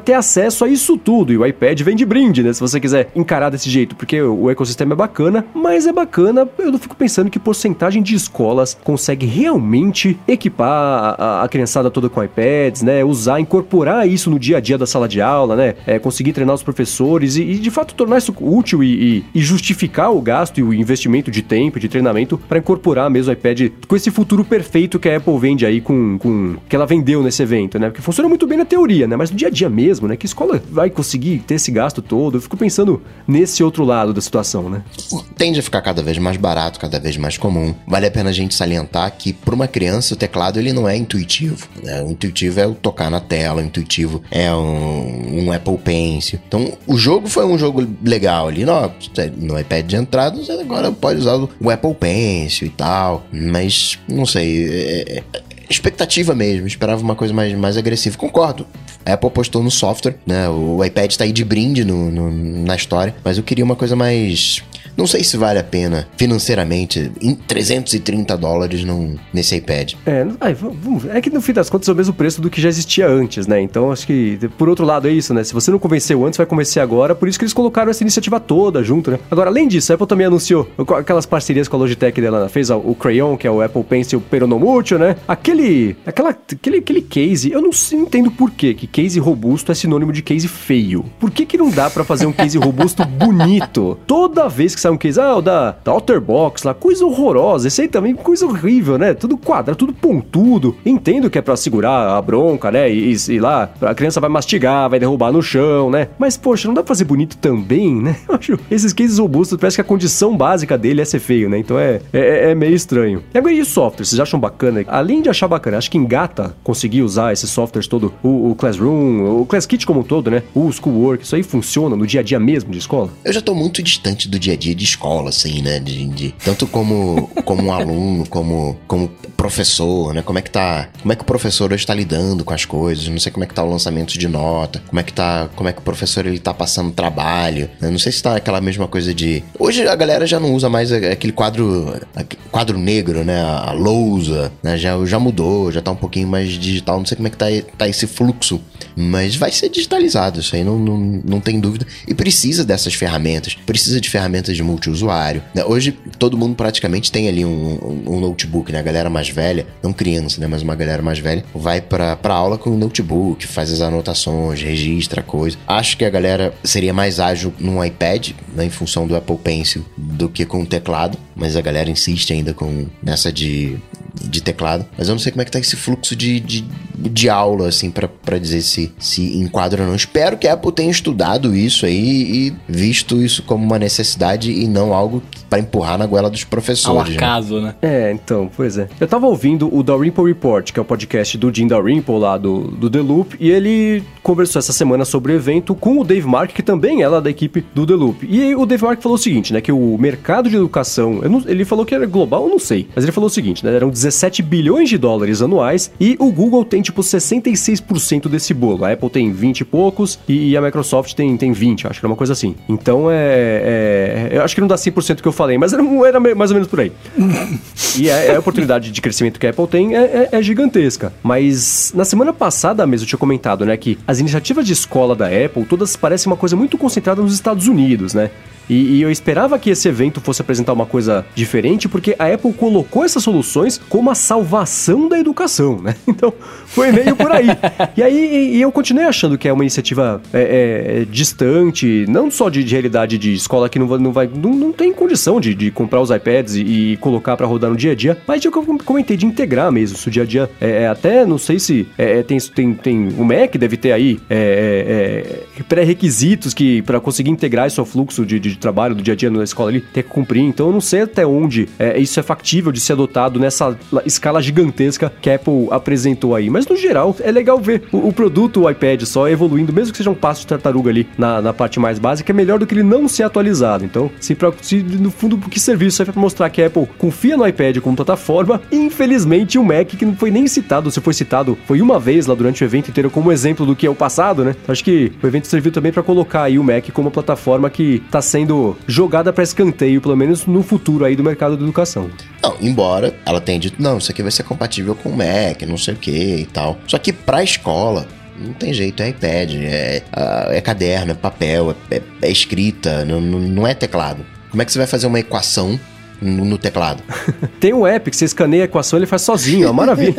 Speaker 1: ter acesso a isso tudo. E o iPad vem de brinde, né? Se você quiser encarar desse jeito, porque o, o ecossistema é bacana, mas é bacana. Eu fico pensando que porcentagem de escolas consegue realmente equipar a, a, criançada toda com iPads, né? Usar, incorporar isso no dia a dia da sala de aula, né? É, conseguir treinar os professores e, e, de fato tornar isso útil e, e, e, justificar o gasto e o investimento de tempo, de treinamento para incorporar mesmo o iPad com esse futuro perfeito que a Apple vende aí com, com que ela vendeu nesse evento, né? Porque funciona muito bem na teoria, né? Mas no dia a dia mesmo, né? Que escola vai conseguir ter esse gasto todo? Eu fico pensando nesse outro lado da situação, né?
Speaker 2: Tende a ficar cada vez mais barato, cada vez mais comum. Vale a pena a gente salientar que para uma criança o teclado ele não é intuitivo. Né? O intuitivo é o tocar na tela, o intuitivo é um, um Apple Pencil. Então o jogo foi um jogo legal ali. No, no iPad de entrada você agora pode usar o Apple Pencil e tal, mas não sei. É, é, expectativa mesmo, esperava uma coisa mais, mais agressiva. Concordo. A Apple postou no software, né? O iPad tá aí de brinde no, no, na história, mas eu queria uma coisa mais não sei se vale a pena financeiramente em 330 dólares num, nesse iPad.
Speaker 1: É, ai, vamos, é que no fim das contas é o mesmo preço do que já existia antes, né? Então acho que, por outro lado, é isso, né? Se você não convenceu antes, vai convencer agora. Por isso que eles colocaram essa iniciativa toda junto, né? Agora, além disso, a Apple também anunciou aquelas parcerias com a Logitech dela, fez o Crayon, que é o Apple Pencil Peronomútil, né? Aquele, aquela, aquele, aquele case, eu não entendo por quê, que case robusto é sinônimo de case feio. Por que que não dá para fazer um case robusto bonito? Toda vez que um case, ah, o da, da Otterbox lá, coisa horrorosa. Esse aí também, coisa horrível, né? Tudo quadrado, tudo pontudo. Entendo que é pra segurar a bronca, né? E, e, lá, a criança vai mastigar, vai derrubar no chão, né? Mas, poxa, não dá pra fazer bonito também, né? Eu acho esses cases robustos, parece que a condição básica dele é ser feio, né? Então é, é, é meio estranho. E agora, e o software? Vocês acham bacana? Além de achar bacana, acho que engata conseguir usar esses softwares todo, o, o Classroom, o Class Kit como um todo, né? O Schoolwork, isso aí funciona no dia a dia mesmo de escola?
Speaker 2: Eu já tô muito distante do dia a dia dia de escola, assim, né? De, de- tanto como, como um aluno, como, como professor, né? Como é que tá. Como é que o professor hoje tá lidando com as coisas? Não sei como é que tá o lançamento de nota, como é que tá. Como é que o professor ele tá passando trabalho. né? Não sei se tá aquela mesma coisa de. Hoje a galera já não usa mais aquele quadro. quadro negro, né? A lousa, né? Já, já mudou, já tá um pouquinho mais digital. Não sei como é que tá, tá esse fluxo. Mas vai ser digitalizado, isso aí não, não, não tem dúvida. E precisa dessas ferramentas. Precisa de ferramentas de multiusuário. né? Hoje todo mundo praticamente tem ali um, um- um notebook, né? A galera mais velha, não criança, né? Mas uma galera mais velha, vai pra, pra aula com um notebook, faz as anotações, registra coisa. Acho que a galera seria mais ágil num iPad, né? Em função do Apple Pencil, do que com o teclado. Mas a galera insiste ainda com nessa de, de teclado. Mas eu não sei como é que tá esse fluxo de, de, de aula, assim, pra pra dizer se, se enquadra ou não. Espero que a Apple tenha estudado isso aí e visto isso como uma necessidade e não algo pra empurrar na goela dos
Speaker 3: Ao
Speaker 2: professores. né?
Speaker 3: acaso, né?
Speaker 1: É, então, pois é. Eu tava ouvindo o Dalrymple Report, que é o podcast do Jim Dalrymple lá do, do The Loop, e ele conversou essa semana sobre o evento com o Dave Mark, que também é lá da equipe do The Loop. E aí o Dave Mark falou o seguinte, né, que o mercado de educação, eu não- ele falou que era global, eu não sei, mas ele falou o seguinte, né, eram 17 bilhões de dólares anuais e o Google tem tipo 66% desse bolo. A Apple tem 20 e poucos e a Microsoft tem, tem 20, acho que era uma coisa assim. Então é, é- eu acho que não dá 100% que eu falei, mas era, era mais ou menos por aí. E a, a oportunidade de crescimento que a Apple tem é, é- é gigantesca. Mas na semana passada mesmo eu tinha comentado, né, que as iniciativas de escola da Apple todas parecem uma coisa muito concentrada nos Estados Unidos, né? E, e eu esperava que esse evento fosse apresentar uma coisa diferente, porque a Apple colocou essas soluções como a salvação da educação, né? Então, foi meio por aí. e aí e eu continuei achando que é uma iniciativa é, é, distante, não só de, de realidade de escola que não vai, não, vai, não, não tem condição de, de comprar os iPads e, e colocar pra rodar no dia a dia, mas de o que eu comentei de integrar mesmo, isso dia a dia. É, é, até não sei se é, é, tem, tem, tem o Mac deve ter aí é, é, é, pré-requisitos que para conseguir integrar isso fluxo de, de trabalho do dia a dia na escola ali, ter que cumprir. Então eu não sei até onde é, isso é factível de ser adotado nessa la- escala gigantesca que a Apple apresentou aí. Mas no geral, é legal ver o, o produto, o iPad, só evoluindo, mesmo que seja um passo de tartaruga ali na, na parte mais básica, é melhor do que ele não ser atualizado. Então, se, pra, se no fundo, que serviço é pra mostrar que a Apple confia no iPad como plataforma, infelizmente o Mac, que não foi nem citado, se foi citado, foi uma vez lá durante o evento inteiro como exemplo do que é o passado, né? Acho que o evento serviu também pra colocar aí o Mac como uma plataforma que tá sendo jogada pra escanteio, pelo menos no futuro aí do mercado da educação.
Speaker 2: Não, embora ela tenha dito, não, isso aqui vai ser compatível com o Mac, não sei o que e tal. Só que pra escola, não tem jeito, é iPad, é, é caderno, é papel, é, é- é escrita, não não é teclado. Como é que você vai fazer uma equação no, no teclado?
Speaker 1: Tem um app que você escaneia a equação ele faz sozinho, ó, maravilha.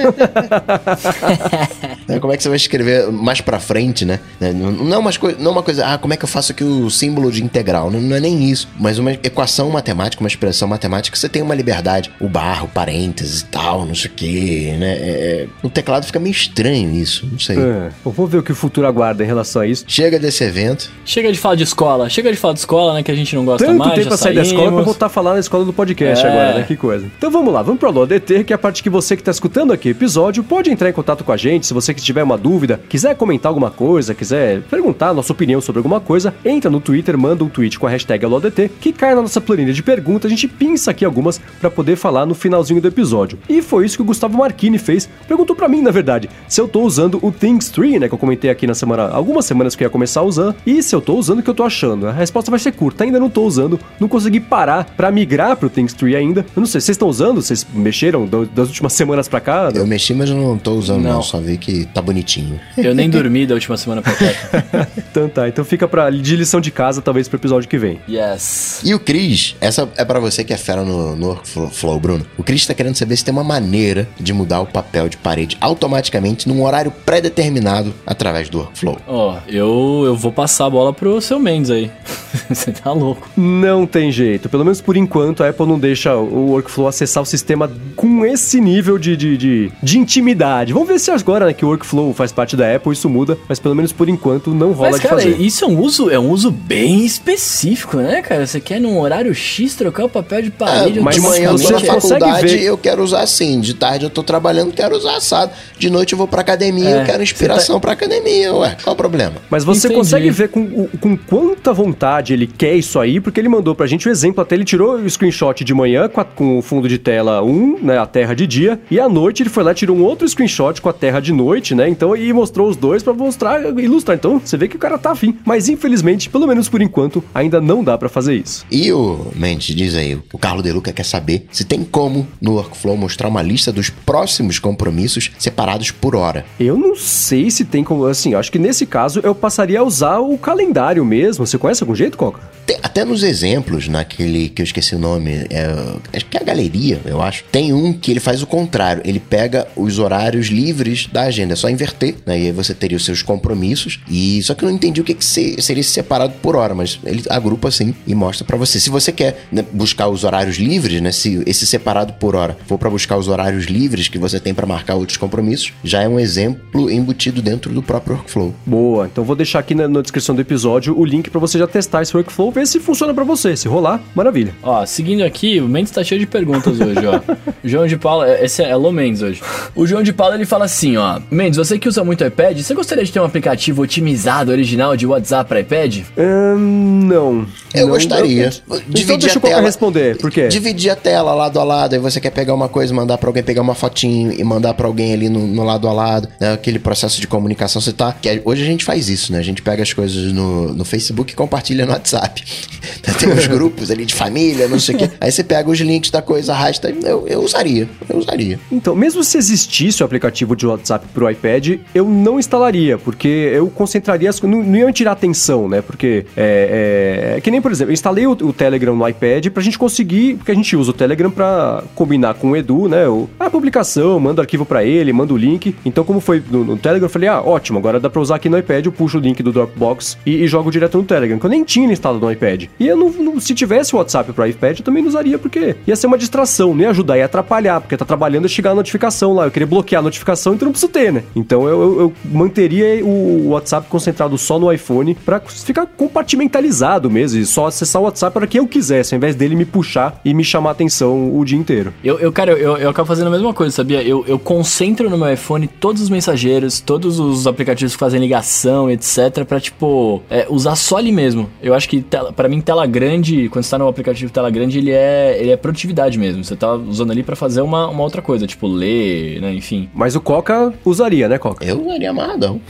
Speaker 2: Né? Como é que você vai escrever mais pra frente, né? Né? Não não é, umas coi- não é uma coisa, ah, como é que eu faço aqui o símbolo de integral? Não, não é nem isso. Mas uma equação matemática, uma expressão matemática, você tem uma liberdade. O barro, parênteses e tal, não sei o quê, né? É- é- no teclado fica meio estranho isso, não sei.
Speaker 1: É, vou ver o que o futuro aguarda em relação a isso.
Speaker 2: Chega desse evento.
Speaker 3: Chega de falar de escola. Chega de falar de escola, né? Que a gente não gosta
Speaker 1: Tanto
Speaker 3: mais.
Speaker 1: tempo
Speaker 3: já
Speaker 1: pra sair da escola pra voltar a falar na escola do podcast
Speaker 3: É.
Speaker 1: agora, né? Que coisa. Então vamos lá, vamos pro Alô DT, que é a parte que você que tá escutando aqui o episódio pode entrar em contato com a gente. Se você que tiver uma dúvida, quiser comentar alguma coisa, quiser perguntar a nossa opinião sobre alguma coisa, entra no Twitter, manda um tweet com a hashtag AlôDT, que cai na nossa planilha de perguntas. A gente pinça aqui algumas pra poder falar no finalzinho do episódio. E foi isso que o Gustavo Marchini fez. Perguntou pra mim, na verdade, se eu tô usando o Things Tree, né? Que eu comentei aqui na semana, algumas semanas que eu ia começar a usar, e se eu tô usando o que eu tô achando. A resposta vai ser curta, ainda não tô usando, não consegui parar pra migrar pro Things Tree ainda. Eu não sei, vocês estão usando? Vocês mexeram do- das últimas semanas pra cá?
Speaker 2: Eu mexi, mas eu não tô usando, não.
Speaker 3: Não.
Speaker 2: Só vi que tá bonitinho.
Speaker 3: Eu nem dormi da última semana pra cá.
Speaker 1: Então tá, então fica pra, de lição de casa, talvez pro episódio que vem.
Speaker 3: Yes.
Speaker 2: E o Cris, essa é pra você que é fera no, no Workflow, Bruno. O Cris tá querendo saber se tem uma maneira de mudar o papel de parede automaticamente num horário pré-determinado através do Workflow.
Speaker 3: Ó, eu, eu vou passar a bola pro seu Mendes aí. Você tá louco.
Speaker 1: Não tem jeito. Pelo menos por enquanto, a Apple não deixa o Workflow acessar o sistema com esse nível de, de, de, de intimidade. Vamos ver se agora né, que o workflow faz parte da Apple, isso muda, mas pelo menos por enquanto não rola
Speaker 3: Mas,
Speaker 1: de
Speaker 3: cara,
Speaker 1: fazer.
Speaker 3: isso é um uso, é um uso bem específico, né, cara? Você quer num horário X trocar o papel de
Speaker 2: É,
Speaker 3: parede
Speaker 1: mas
Speaker 2: de manhã eu tô na faculdade,
Speaker 1: ver-
Speaker 2: eu quero usar assim. De tarde eu tô trabalhando, quero usar assado. De noite eu vou pra academia,
Speaker 3: É,
Speaker 2: eu quero inspiração pra academia. Ué, qual o problema?
Speaker 1: Mas você
Speaker 3: Entendi.
Speaker 1: consegue ver com, com quanta vontade ele quer isso aí, porque ele mandou pra gente o exemplo, até ele tirou o screenshot de manhã com, a- com o fundo de tela 1, né, a terra de dia, e à noite ele foi lá e tirou um outro screenshot com a terra de noite, né, então, e mostrou os dois pra mostrar, ilustrar. Então, você vê que o cara tá afim. Mas, infelizmente, pelo menos por enquanto, ainda não dá pra fazer isso.
Speaker 2: E o Mendes, diz aí, o Carlos De Luca quer saber se tem como no Workflow mostrar uma lista dos próximos compromissos separados por hora.
Speaker 1: Eu não sei se tem como, assim, acho que nesse caso eu passaria a usar o calendário mesmo. Você conhece algum jeito, Coca?
Speaker 2: Até nos exemplos, naquele que eu esqueci o nome, é, acho que é a galeria, eu acho. Tem um que ele faz o contrário, ele pega os horários livres da agenda, é só inverter, né? E aí você teria os seus compromissos. E só que eu não entendi o que, que se- seria separado por hora, mas ele agrupa assim e mostra pra você. Se você quer né, buscar os horários livres, né? Se esse separado por hora for pra buscar os horários livres que você tem pra marcar outros compromissos, já é um exemplo embutido dentro do próprio workflow.
Speaker 1: Boa, então vou deixar aqui na, na descrição do episódio o link pra você já testar esse workflow, ver se funciona pra você. Se rolar, maravilha.
Speaker 3: Ó, seguindo aqui, o Mendes tá cheio de perguntas hoje, ó. O João de Paula, esse é Alô Mendes hoje. O João de Paula, ele fala assim, ó. Mendes, você que usa muito iPad, você gostaria de ter um aplicativo otimizado, original de WhatsApp para iPad?
Speaker 1: Ahn, não.
Speaker 2: Eu
Speaker 1: Não,
Speaker 2: gostaria.
Speaker 1: eu- Então deixa o Coca responder, por quê?
Speaker 2: Dividir a tela lado a lado, aí você quer pegar uma coisa, mandar pra alguém, pegar uma fotinho e mandar pra alguém ali no, no lado a lado, né? Aquele processo de comunicação, você tá... Que é- hoje a gente faz isso, né? A gente pega as coisas no, no Facebook e compartilha no WhatsApp. Tem uns grupos ali de família, não sei o quê. Aí você pega os links da coisa, arrasta. Eu, eu usaria, eu usaria.
Speaker 1: Então, mesmo se existisse o aplicativo de WhatsApp pro iPad, eu não instalaria, porque eu concentraria as coisas. Não, não ia tirar atenção, né? Porque é, é- é que nem, por exemplo, eu instalei o, o Telegram no iPad pra gente conseguir. Porque a gente usa o Telegram pra combinar com o Edu, né? O- a publicação, manda o arquivo pra ele, manda o link. Então, como foi no, no Telegram, eu falei, ah, ótimo, agora dá pra usar aqui no iPad, eu puxo o link do Dropbox e, e jogo direto no Telegram, que eu nem tinha instalado no iPad. E eu não, não- se tivesse o WhatsApp pro iPad, eu também não usaria, porque ia ser uma distração, não ia ajudar, ia atrapalhar, porque tá trabalhando e chegar a notificação lá. Eu queria bloquear a notificação, então não preciso ter, né? Então eu, eu- eu manteria o WhatsApp concentrado só no iPhone pra ficar compartimentalizado mesmo, e só acessar o WhatsApp para que eu quisesse, ao invés dele me puxar e me chamar atenção o dia inteiro.
Speaker 3: Eu, eu cara, eu, eu acabo fazendo a mesma coisa, sabia? Eu, eu concentro no meu iPhone todos os mensageiros, todos os aplicativos que fazem ligação, etc, pra, tipo, é, usar só ali mesmo. Eu acho que, tela, pra mim, tela grande, quando você tá no aplicativo tela grande, ele é, ele é produtividade mesmo. Você tá usando ali pra fazer uma, uma outra coisa, tipo, ler, né, enfim.
Speaker 1: Mas o Coca usaria, né, Coca?
Speaker 2: Eu usaria amarradão.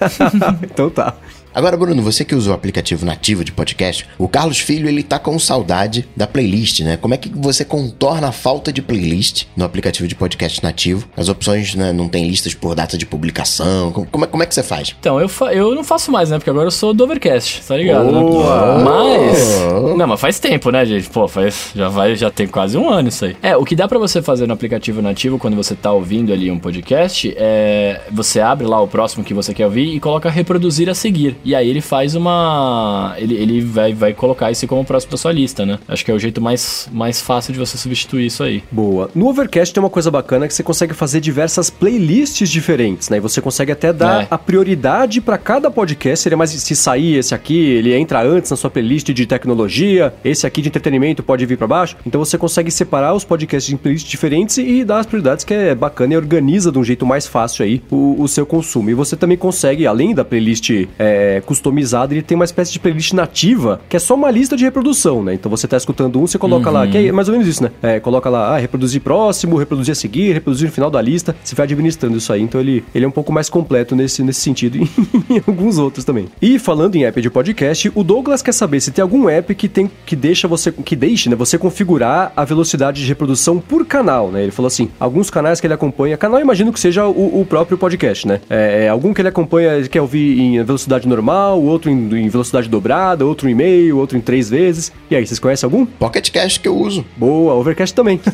Speaker 1: então tá.
Speaker 2: Agora, Bruno, você que usa o aplicativo nativo de podcast, o Carlos Filho, ele tá com saudade da playlist, né? Como é que você contorna a falta de playlist no aplicativo de podcast nativo? As opções né, não tem listas por data de publicação. Como, como é, como é que você faz?
Speaker 3: Então, eu, fa- eu não faço mais, né? Porque agora eu sou do Overcast, tá ligado,
Speaker 1: Boa!
Speaker 3: né? Mas. Não, mas faz tempo, né, gente? Pô, faz, já vai, já tem quase um ano isso aí. É, o que dá pra você fazer no aplicativo nativo quando você tá ouvindo ali um podcast é. Você abre lá o próximo que você quer ouvir e coloca reproduzir a seguir. E aí ele faz uma. Ele, ele vai, vai colocar isso como próximo da sua lista, né? Acho que é o jeito mais, mais fácil de você substituir isso aí.
Speaker 1: Boa. No Overcast tem uma coisa bacana que você consegue fazer diversas playlists diferentes, né? E você consegue até dar
Speaker 3: É.
Speaker 1: a prioridade pra cada podcast. Seria mais se sair esse aqui, ele entra antes na sua playlist de tecnologia, esse aqui de entretenimento pode vir pra baixo. Então você consegue separar os podcasts em playlists diferentes e dar as prioridades que é bacana e organiza de um jeito mais fácil aí o, o seu consumo. E você também consegue, além da playlist é, customizada, ele tem uma espécie de playlist nativa que é só uma lista de reprodução, né? Então você tá escutando um, você coloca lá, que é mais ou menos isso, né? É, coloca lá, ah, reproduzir próximo, reproduzir a seguir, reproduzir no final da lista. Você vai administrando isso aí. Então ele, ele é um pouco mais completo nesse, nesse sentido e em alguns outros também. E falando em app de podcast, o Douglas quer saber se tem algum app que tem que deixa você que deixe, né, você configurar a velocidade de reprodução por canal, né? Ele falou assim, alguns canais que ele acompanha, canal eu imagino que seja o, o próprio podcast, né? É, é, algum que ele acompanha, ele quer ouvir em velocidade normal, outro em, em velocidade dobrada, outro em meio, outro em três vezes. E aí, vocês conhecem algum?
Speaker 2: Pocket Cast que eu uso.
Speaker 1: Boa, Overcast também.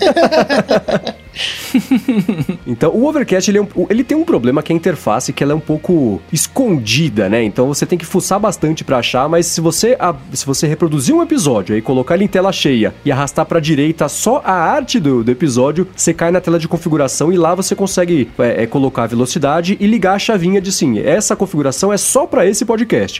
Speaker 1: Então, o Overcast, ele, é um- ele tem um problema que é a interface, que ela é um pouco escondida, né? Então, você tem que fuçar bastante pra achar, mas se você, a- se você reproduzir um episódio e colocar ele em tela cheia e arrastar pra direita só a arte do, do episódio, você cai na tela de configuração e lá você consegue é, é, colocar a velocidade e ligar a chavinha de sim, essa configuração é só pra esse podcast.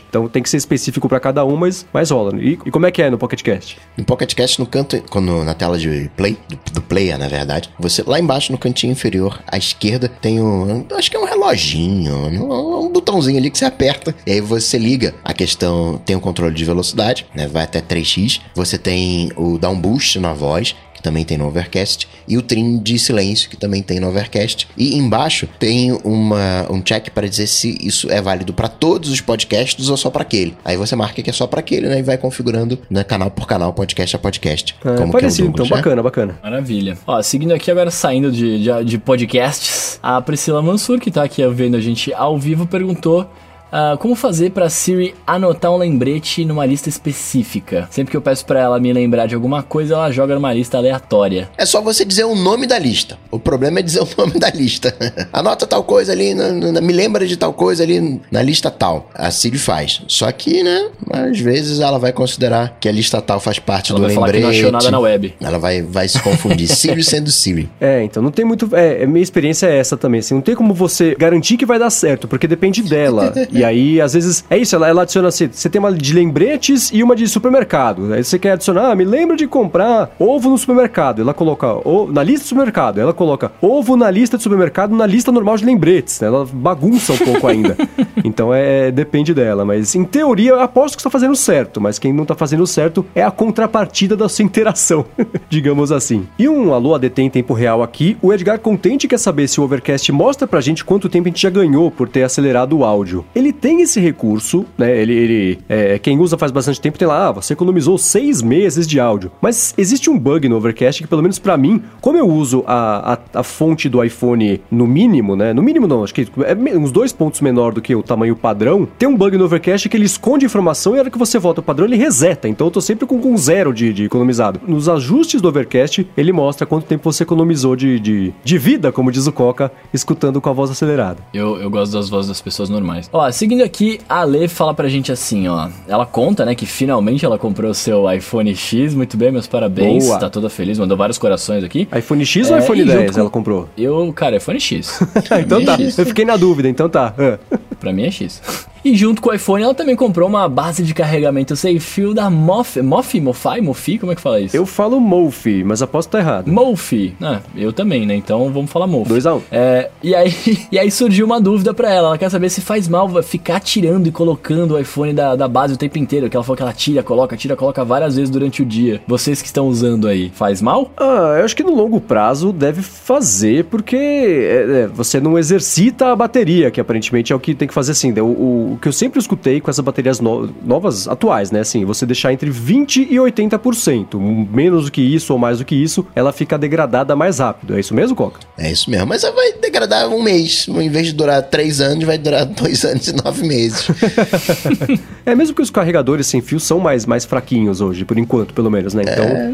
Speaker 1: Então, tem que ser específico pra cada um, mas, mas rola. E, e como é que é no PocketCast?
Speaker 2: No Pocket Cast, no canto, quando, na tela de play, do, do player, na verdade, você lá embaixo no cantinho inferior à esquerda tem um, acho que é um reloginho, um, um botãozinho ali que você aperta e aí você liga a questão, tem o controle de velocidade, né, vai até 3x, você tem o um boost na voz, que também tem no Overcast, e o trim de silêncio, que também tem no Overcast. E embaixo tem uma, um check para dizer se isso é válido para todos os podcasts ou só para aquele. Aí você marca que é só para aquele, né? E vai configurando né, canal por canal, podcast a podcast.
Speaker 1: É,
Speaker 2: como
Speaker 1: parecido,
Speaker 2: que é o
Speaker 1: então,
Speaker 2: Douglas, né?
Speaker 1: bacana, bacana.
Speaker 3: Maravilha. Ó, seguindo aqui agora, saindo de, de, de podcasts, a Priscila Mansur, que tá aqui vendo a gente ao vivo, perguntou. Ah, como fazer pra Siri anotar um lembrete numa lista específica? Sempre que eu peço pra ela me lembrar de alguma coisa, ela joga numa lista aleatória.
Speaker 2: É só você dizer o nome da lista. O problema é dizer o nome da lista. Anota tal coisa ali, na- na- me lembra de tal coisa ali na lista tal. A Siri faz. Só que, né, às vezes ela vai considerar que a lista tal faz parte
Speaker 3: Ela
Speaker 2: do
Speaker 3: vai falar que
Speaker 2: lembrete.
Speaker 3: não achou nada na web.
Speaker 2: Ela vai, vai se confundir. Siri sendo Siri.
Speaker 1: É, então não tem muito. É, minha experiência é essa também. Assim, não tem como você garantir que vai dar certo, porque depende dela. e aí, às vezes, é isso, ela, ela adiciona assim: você tem uma de lembretes e uma de supermercado. Aí você quer adicionar, ah, me lembra de comprar ovo no supermercado. Ela coloca na lista do supermercado. Ela coloca ovo na lista de supermercado, na lista normal de lembretes. Né? Ela bagunça um pouco ainda. Então é, depende dela. Mas em teoria, eu aposto que você tá fazendo certo. Mas quem não tá fazendo certo é a contrapartida da sua interação, digamos assim. E um alô ADT em tempo real aqui, o Edgar Contente quer saber se o Overcast mostra pra gente quanto tempo a gente já ganhou por ter acelerado o áudio. Ele tem esse recurso, né? Ele, ele é, quem usa faz bastante tempo tem lá, ah, você economizou seis meses de áudio. Mas existe um bug no Overcast que, pelo menos pra mim, como eu uso a, a, a fonte do iPhone no mínimo, né? No mínimo não, acho que é uns dois pontos menor do que o tamanho padrão. Tem um bug no Overcast que ele esconde informação e na hora que você volta ao padrão ele reseta. Então eu tô sempre com, com zero de, de economizado. Nos ajustes do Overcast, ele mostra quanto tempo você economizou de, de, de vida, como diz o Coca, escutando com a voz acelerada.
Speaker 3: Eu, eu gosto das vozes das pessoas normais. Ó, seguindo aqui, a Lê fala pra gente assim, ó. Ela conta, né, que finalmente ela comprou o seu iPhone X. Muito bem, meus parabéns.
Speaker 1: Boa.
Speaker 3: Tá toda feliz, mandou vários corações aqui.
Speaker 1: iPhone X ou
Speaker 3: É,
Speaker 1: iPhone
Speaker 3: e junto
Speaker 1: 10
Speaker 3: com-
Speaker 1: ela comprou?
Speaker 3: Eu, cara, iPhone X.
Speaker 1: então
Speaker 3: Pra
Speaker 1: tá,
Speaker 3: é X.
Speaker 1: eu fiquei na dúvida, então tá. Ah.
Speaker 3: Pra mim é X. E junto com o iPhone, ela também comprou uma base de carregamento sem fio da Mofi. Mofi? Mofi? Mofi? Como é que fala isso?
Speaker 1: Eu falo Mofi, mas aposto que tá errado.
Speaker 3: Mofi. Ah, eu também, né? Então vamos falar Mofi.
Speaker 1: 2 a 1 um.
Speaker 3: É, e aí, e aí surgiu uma dúvida pra ela. Ela quer saber se faz mal ficar tirando e colocando o iPhone da, da base o tempo inteiro. Que ela falou que ela tira, coloca, tira, coloca várias vezes durante o dia. Vocês que estão usando aí, faz mal?
Speaker 1: Ah, eu acho que no longo prazo deve fazer, porque é, é, você não exercita a bateria, que aparentemente é o que tem que fazer assim. O, o- o que eu sempre escutei com essas baterias no- novas, atuais, né? Assim, você deixar entre 20% e 80%. Menos do que isso ou mais do que isso, ela fica degradada mais rápido. É isso mesmo, Coca?
Speaker 2: É isso mesmo. Mas vai degradar um mês. Em vez de durar três anos, vai durar dois anos e nove meses.
Speaker 1: É, mesmo que os carregadores sem fio são mais, mais fraquinhos hoje, por enquanto, pelo menos, né? Então, é,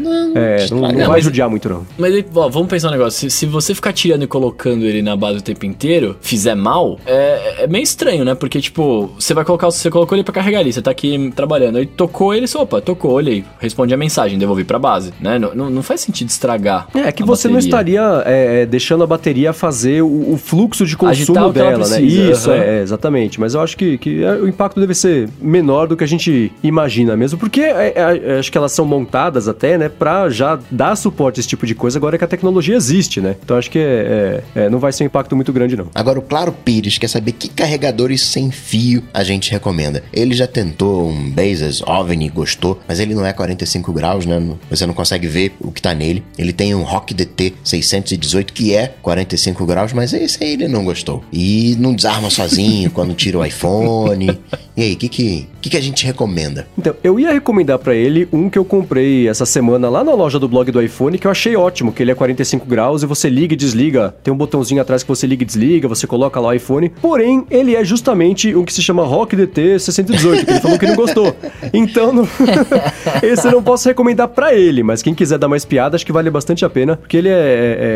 Speaker 1: não, não
Speaker 2: estraga.
Speaker 1: vai judiar muito, não.
Speaker 3: Mas ó, vamos pensar um negócio. Se, se você ficar tirando e colocando ele na base o tempo inteiro, fizer mal, é, é meio estranho, né? Porque, tipo, você vai colocar. Você colocou ele pra carregar ali, você tá aqui trabalhando. Aí tocou ele, você, opa, tocou, olhei. Responde a mensagem, devolvi pra base, né? Não, não, não faz sentido estragar.
Speaker 1: É, que
Speaker 3: a
Speaker 1: você não
Speaker 3: bateria.
Speaker 1: estaria é, é, deixando a bateria fazer o, o fluxo de consumo
Speaker 3: que
Speaker 1: dela, né? Isso, é, é, exatamente. Mas eu acho que, que é, o impacto deve ser menor do que a gente imagina mesmo, porque é, é, é, acho que elas são montadas até, né, pra já dar suporte a esse tipo de coisa agora que a tecnologia existe, né? Então acho que é, é, não vai ser um impacto muito grande, não.
Speaker 2: Agora, o Claro Pires quer saber que carregadores sem fio a gente recomenda. Ele já tentou um Bezos OVNI, gostou, mas ele não é 45 graus, né? Você não consegue ver o que tá nele. Ele tem um Rock DT 618 que é 45 graus, mas esse aí ele não gostou. E não desarma sozinho quando tira o iPhone. E aí, o que, que, que, que a gente recomenda?
Speaker 1: Então, eu ia recomendar pra ele um que eu comprei essa semana lá na loja do blog do iPhone, que eu achei ótimo, que ele é 45 graus e você liga e desliga. Tem um botãozinho atrás que você liga e desliga, você coloca lá o iPhone. Porém, ele é justamente um que se chama Rock DT 618, que ele falou que não gostou. Então, não... esse eu não posso recomendar pra ele, mas quem quiser dar uma espiada, acho que vale bastante a pena, porque ele é, é-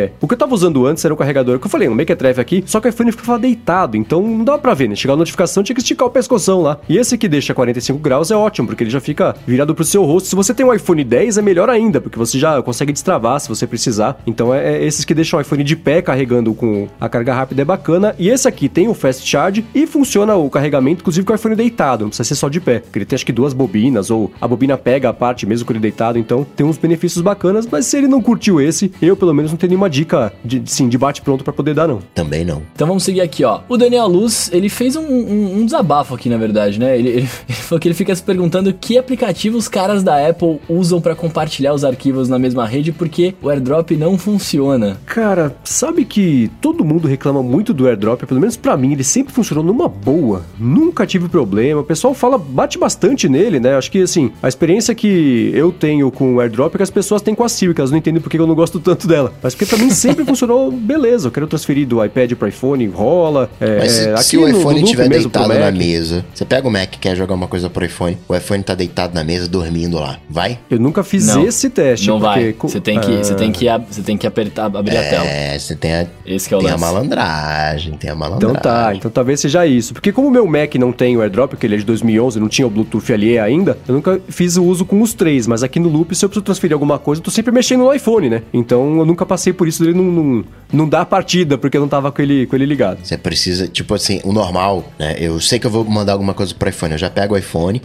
Speaker 1: é- O que eu tava usando antes era um carregador que eu falei, no Make Drive aqui, só que o iPhone ficava deitado, então não dava pra ver, né? Chegar a notificação, tinha que esticar o pescoção lá. E esse que deixa 45 graus é ótimo, porque ele já fica virado pro seu rosto. Se você tem um iPhone 10, é melhor ainda, porque você já consegue destravar se você precisar. Então é, é esses que deixam o iPhone de pé carregando com a carga rápida é bacana. E esse aqui tem o Fast Charge e funciona o carregamento, inclusive com o iPhone deitado, não precisa ser só de pé. Porque ele tem acho que duas bobinas, ou a bobina pega a parte mesmo com ele deitado, então tem uns benefícios bacanas, mas se ele não curtiu esse, eu pelo menos não tenho nenhuma dica de, sim, de bate pronto pra poder dar, não.
Speaker 2: Também não.
Speaker 3: Então vamos seguir aqui, ó. O Daniel Luz, ele fez um, um- um desabafo aqui, na verdade, né? Ele, ele- ele falou que ele fica se perguntando que aplicativo os caras da Apple usam pra compartilhar os arquivos na mesma rede porque o AirDrop não funciona.
Speaker 1: Cara, sabe que todo mundo reclama muito do airdrop, pelo menos pra mim, ele sempre funcionou numa boa. Nunca tive problema. O pessoal fala, bate bastante nele, né? Acho que assim, a experiência que eu tenho com o airdrop é que as pessoas têm com a Siri, que elas não entendem porque eu não gosto tanto dela. Mas porque pra mim sempre funcionou beleza. Eu quero transferir do iPad pro iPhone, rola. É,
Speaker 2: Mas se, se o iPhone estiver deitado na mesa, você pega o Mac e quer jogar uma coisa pro iPhone, o iPhone tá deitado na mesa, dormindo lá. Vai?
Speaker 1: Eu nunca fiz
Speaker 3: Não,
Speaker 1: esse teste.
Speaker 3: não
Speaker 1: porque
Speaker 3: vai. Você tem que, você
Speaker 1: Ah.
Speaker 3: tem que, você tem que apertar, abrir a tela.
Speaker 2: É, você tem a,
Speaker 3: Esse que é o
Speaker 2: tem a
Speaker 3: lance.
Speaker 2: malandragem, tem a
Speaker 1: Então
Speaker 2: malandragem.
Speaker 1: tá, então talvez seja isso. Porque como o meu Mac não tem o AirDrop, porque ele é de 2011, não tinha o Bluetooth ali ainda, eu nunca fiz o uso com os três. Mas aqui no Loop, se eu preciso transferir alguma coisa, eu tô sempre mexendo no iPhone, né? Então eu nunca passei por isso dele não, não, não dar partida, porque eu não tava com ele, com ele ligado.
Speaker 2: Você precisa, tipo assim, o normal, né? Eu sei que eu vou mandar alguma coisa pro iPhone. Eu já pego o iPhone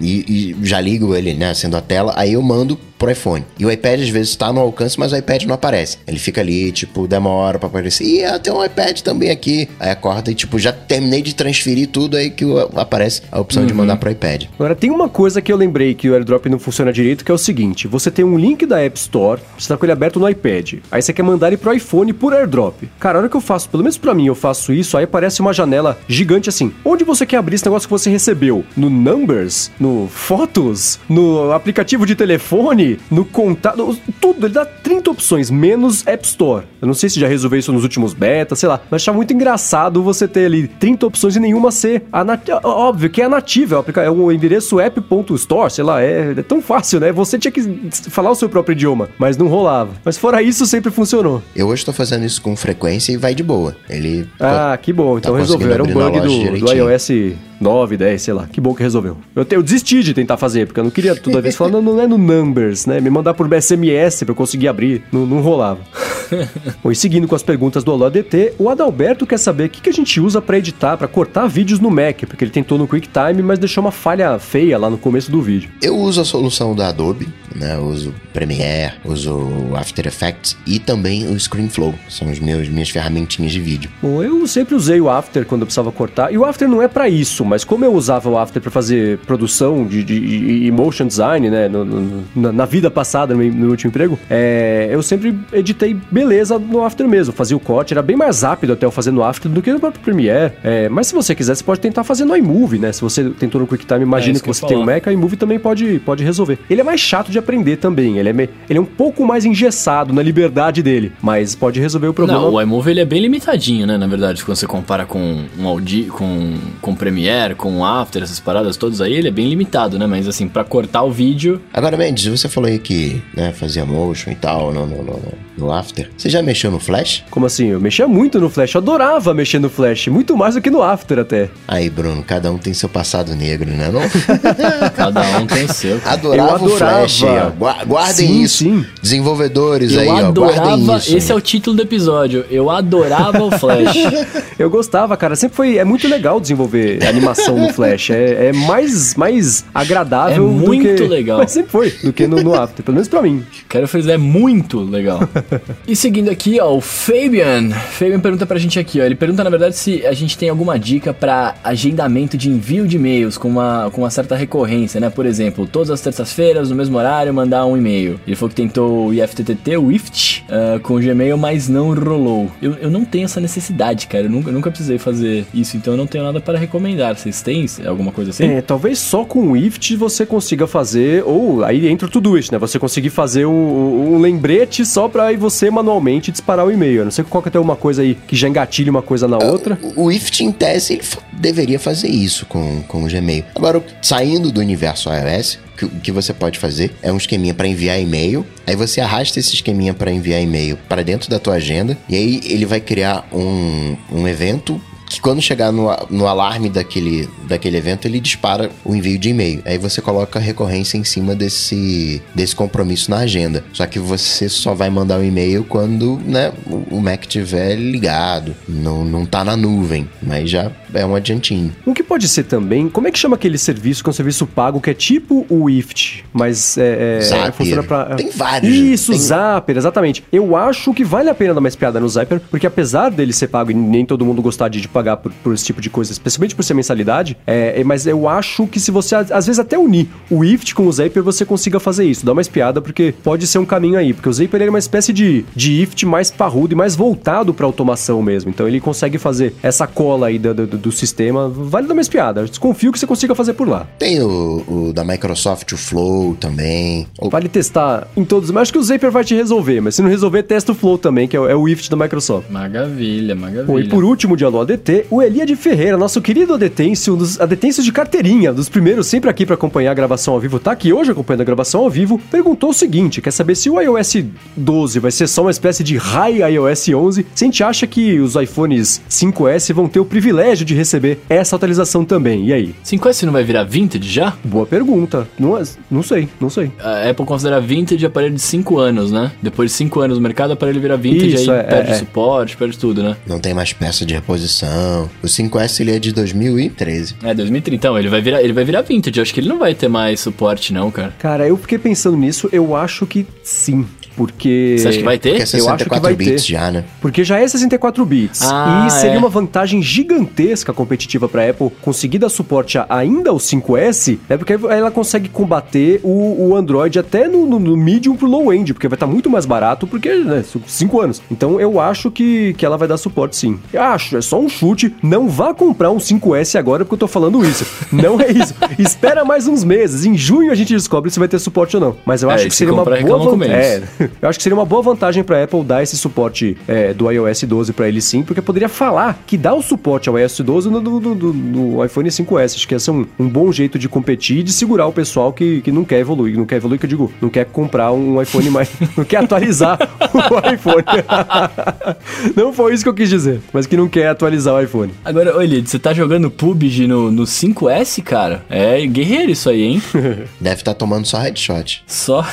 Speaker 2: e, e já ligo ele, né? Sendo a tela, aí eu mando pro iPhone. E o iPad às vezes tá no alcance, mas o iPad não aparece. Ele fica ali, tipo, demora pra aparecer. Ih, ah, tem um iPad também aqui. Aí acorda e, tipo, já terminei de transferir tudo, aí que aparece a opção de mandar pro iPad.
Speaker 1: Agora, tem uma coisa que eu lembrei que o AirDrop não funciona direito, que é o seguinte: você tem um link da App Store, você tá com ele aberto no iPad, aí você quer mandar ele pro iPhone por AirDrop. Cara, a hora que eu faço, pelo menos pra mim, eu faço isso, aí aparece uma janela gigante assim. Onde você quer abrir esse negócio que você recebeu? No Numbers? No Fotos? No aplicativo de telefone? No contato? Tudo, ele dá 30 opções, menos App Store. Eu não sei se já resolveu isso nos últimos betas, sei lá, mas achava muito engraçado você ter ali 30 opções e nenhuma ser a Óbvio que é a nativa, é o aplica- é o endereço app.store, sei lá, é, é tão fácil, né? Você tinha que falar o seu próprio idioma, mas não rolava. Mas fora isso, sempre funcionou.
Speaker 2: Eu hoje tô fazendo isso com frequência e vai de boa. Ele.
Speaker 1: Ah, que bom, então
Speaker 2: Tá
Speaker 1: resolveu. Era um bug do, do iOS 9, 10, sei lá. Que bom que resolveu. Eu, te- eu desisti de tentar fazer, porque eu não queria toda vez falar, não, não é no Numbers, né? Me mandar por SMS pra eu conseguir abrir. Não, não rolava. Bom, e seguindo com as perguntas do Alô ADT, o Adalberto quer saber o que, que a gente usa pra editar, pra cortar vídeos no Mac, porque ele tentou no QuickTime, mas deixou uma falha feia lá no começo do vídeo.
Speaker 2: Eu uso a solução da Adobe, né? Eu uso Premiere, uso After Effects e também o ScreenFlow. São os meus minhas ferramentinhas de vídeo.
Speaker 1: Bom, eu sempre usei o After quando eu precisava cortar. E o After não é pra isso, mas como eu usava o After pra fazer produção de, de- e e motion design, né, no- no- na, na vida passada, no, meu- último emprego, é, eu sempre editei beleza no After mesmo. Fazia o corte, era bem mais rápido até eu fazer no After do que no próprio Premiere. É, mas se você quiser, você pode tentar fazer no iMovie, né? Se você tentou no QuickTime, imagina
Speaker 3: isso
Speaker 1: que
Speaker 3: que
Speaker 1: você tem um. Mac, o iMovie também pode, pode resolver. Ele é mais chato de aprender também, ele é, me- ele é um pouco mais engessado na liberdade dele, mas pode resolver o problema.
Speaker 3: Não, o iMovie ele é bem limitadinho, né? Na verdade, quando você compara com um Audi, com, com Premiere, com After, essas paradas todas aí, ele é bem limitado, né? Mas assim, pra cortar o vídeo,
Speaker 2: Agora, Mendes, você falou aí que né, fazia motion e tal no, no, no, no After. Você já mexeu no Flash?
Speaker 1: Como assim? Eu mexia muito no Flash, eu adorava mexer no Flash, muito mais do que no After até.
Speaker 2: Aí, Bruno, cada um tem seu passado negro, né? Não?
Speaker 3: cada um tem o seu.
Speaker 2: Adorava,
Speaker 1: Eu adorava.
Speaker 2: o Flash. ó. Gua- Guardem
Speaker 1: Sim,
Speaker 2: isso.
Speaker 1: sim.
Speaker 2: Desenvolvedores
Speaker 3: Eu
Speaker 2: aí, ó. Guardem
Speaker 3: adorava,
Speaker 2: isso.
Speaker 3: esse é o título do episódio. Eu adorava o Flash.
Speaker 1: Eu gostava, cara, sempre foi, é muito legal desenvolver animação no Flash, é, é mais, mais agradável
Speaker 3: É
Speaker 1: do
Speaker 3: muito
Speaker 1: que...
Speaker 3: legal.
Speaker 1: Mas sempre foi, do que no, no After, pelo menos pra mim.
Speaker 3: Quero frisar, é muito legal. e seguindo aqui, ó, o Fabian. Fabian pergunta pra gente aqui, ó. Ele pergunta, na verdade, se a gente tem alguma dica pra agendamento de envio de e-mails com uma, com uma certa recorrência, né? Por exemplo, todas as terças-feiras, no mesmo horário, mandar um e-mail. Ele falou que tentou o IFTTT, o IFT, ah, com o Gmail, mas não rolou. Eu, eu não tenho essa necessidade, cara. Eu nunca, eu nunca precisei fazer isso, então eu não tenho nada para recomendar. Têm alguma coisa assim?
Speaker 1: É, talvez só com o IFT você consiga fazer, ou aí entra o Todoist, né? Você conseguir fazer um, um lembrete só pra aí você manualmente disparar o e-mail. Eu não sei qual que tem uma coisa aí que já engatilhe uma coisa na outra.
Speaker 2: O, o IFT, em tese, ele deveria fazer isso com, com o Gmail. Agora, saindo do universo iOS, que- o que você pode fazer é um esqueminha para enviar e-mail. Aí você arrasta esse esqueminha para enviar e-mail para dentro da tua agenda. E aí ele vai criar um, um evento que quando chegar no, no alarme daquele, daquele evento, ele dispara o envio de e-mail. Aí você coloca a recorrência em cima desse, desse compromisso na agenda. Só que você só vai mandar o e-mail quando né, o, Mac estiver ligado, não, não tá na nuvem, mas já é um adiantinho.
Speaker 1: O que pode ser também, como é que chama aquele serviço que é um serviço pago que é tipo o IFT, mas é, é,
Speaker 2: Zapier.
Speaker 1: funciona pra...
Speaker 2: Tem vários.
Speaker 1: Isso,
Speaker 2: Tem-
Speaker 1: Zapier, exatamente. Eu acho que vale a pena dar mais piada no Zapier, porque apesar dele ser pago e nem todo mundo gostar de, de pagar por, por esse tipo de coisa, especialmente por ser mensalidade, é, é, mas eu acho que se você, às vezes, até unir o IFT com o Zapier, você consiga fazer isso. Dá mais piada, porque pode ser um caminho aí, porque o Zapier ele é uma espécie de, de IFT mais parrudo e mais voltado pra automação mesmo. Então ele consegue fazer essa cola aí do, do, do sistema. Vale dar mais piada. Eu desconfio que você consiga fazer por lá.
Speaker 2: Tem o, o da Microsoft, o Flow também.
Speaker 1: Vale testar em todos, mas acho que o Zapier vai te resolver, mas se não resolver, testa o Flow também, que é o, é o IFT da Microsoft.
Speaker 3: Maravilha, maravilha.
Speaker 1: Bom, e por último de Alô O Elia de Ferreira, nosso querido adetêncio, um dos adetêncios de carteirinha, dos primeiros sempre aqui pra acompanhar a gravação ao vivo, tá aqui hoje acompanhando a gravação ao vivo, perguntou o seguinte, quer saber se o iOS 12 vai ser só uma espécie de High iOS 11, se a gente acha que os iPhones 5S vão ter o privilégio de receber essa atualização também, e aí?
Speaker 3: 5S não vai virar vintage já?
Speaker 1: Boa pergunta, não, é- não sei, não sei.
Speaker 3: A Apple considera vintage aparelho de 5 anos, né? Depois de 5 anos no mercado, o aparelho vira vintage,
Speaker 1: Isso,
Speaker 3: aí
Speaker 1: é,
Speaker 3: perde
Speaker 1: é, é.
Speaker 3: suporte, perde tudo, né?
Speaker 2: Não tem mais peça de reposição. O 5S ele é de 2013.
Speaker 3: É, 2030. Então, ele vai virar, ele vai virar vintage. Eu acho que ele não vai ter mais suporte, não, cara.
Speaker 1: Cara, eu fiquei pensando nisso, eu acho que sim, porque...
Speaker 3: Você acha que vai ter?
Speaker 2: Que é
Speaker 1: Eu acho que
Speaker 2: 64
Speaker 1: vai
Speaker 2: bits
Speaker 1: ter.
Speaker 2: já, né?
Speaker 1: Porque já é 64 bits.
Speaker 3: Ah,
Speaker 1: e seria
Speaker 3: é.
Speaker 1: uma vantagem gigantesca competitiva para Apple conseguir dar suporte a ainda ao 5S, né? Porque ela consegue combater o, o Android até no, no, no medium pro low end, porque vai estar muito mais barato, porque, né, 5 anos. Então eu acho que, que ela vai dar suporte sim. Eu acho, é só um chute. Não vá comprar um 5S agora porque eu tô falando isso. Não é isso. Espera mais uns meses. Em junho a gente descobre se vai ter suporte ou não. Mas eu
Speaker 3: É,
Speaker 1: acho que
Speaker 3: se
Speaker 1: seria uma
Speaker 3: comprar,
Speaker 1: boa vantagem. É, eu acho que seria uma boa vantagem pra Apple dar esse suporte é, do iOS 12 pra ele sim, porque poderia falar que dá o suporte ao iOS 12 no, no- no- no iPhone 5S. Acho que esse é um, um bom jeito de competir e de segurar o pessoal que, que não quer evoluir. Não quer evoluir, que eu digo, não quer comprar um iPhone mais. não quer atualizar o iPhone. não foi isso que eu quis dizer, mas que não quer atualizar o iPhone.
Speaker 3: Agora, olha, você tá jogando PUBG no, no 5S, cara? É guerreiro isso aí, hein?
Speaker 2: Deve estar tomando só headshot.
Speaker 3: Só.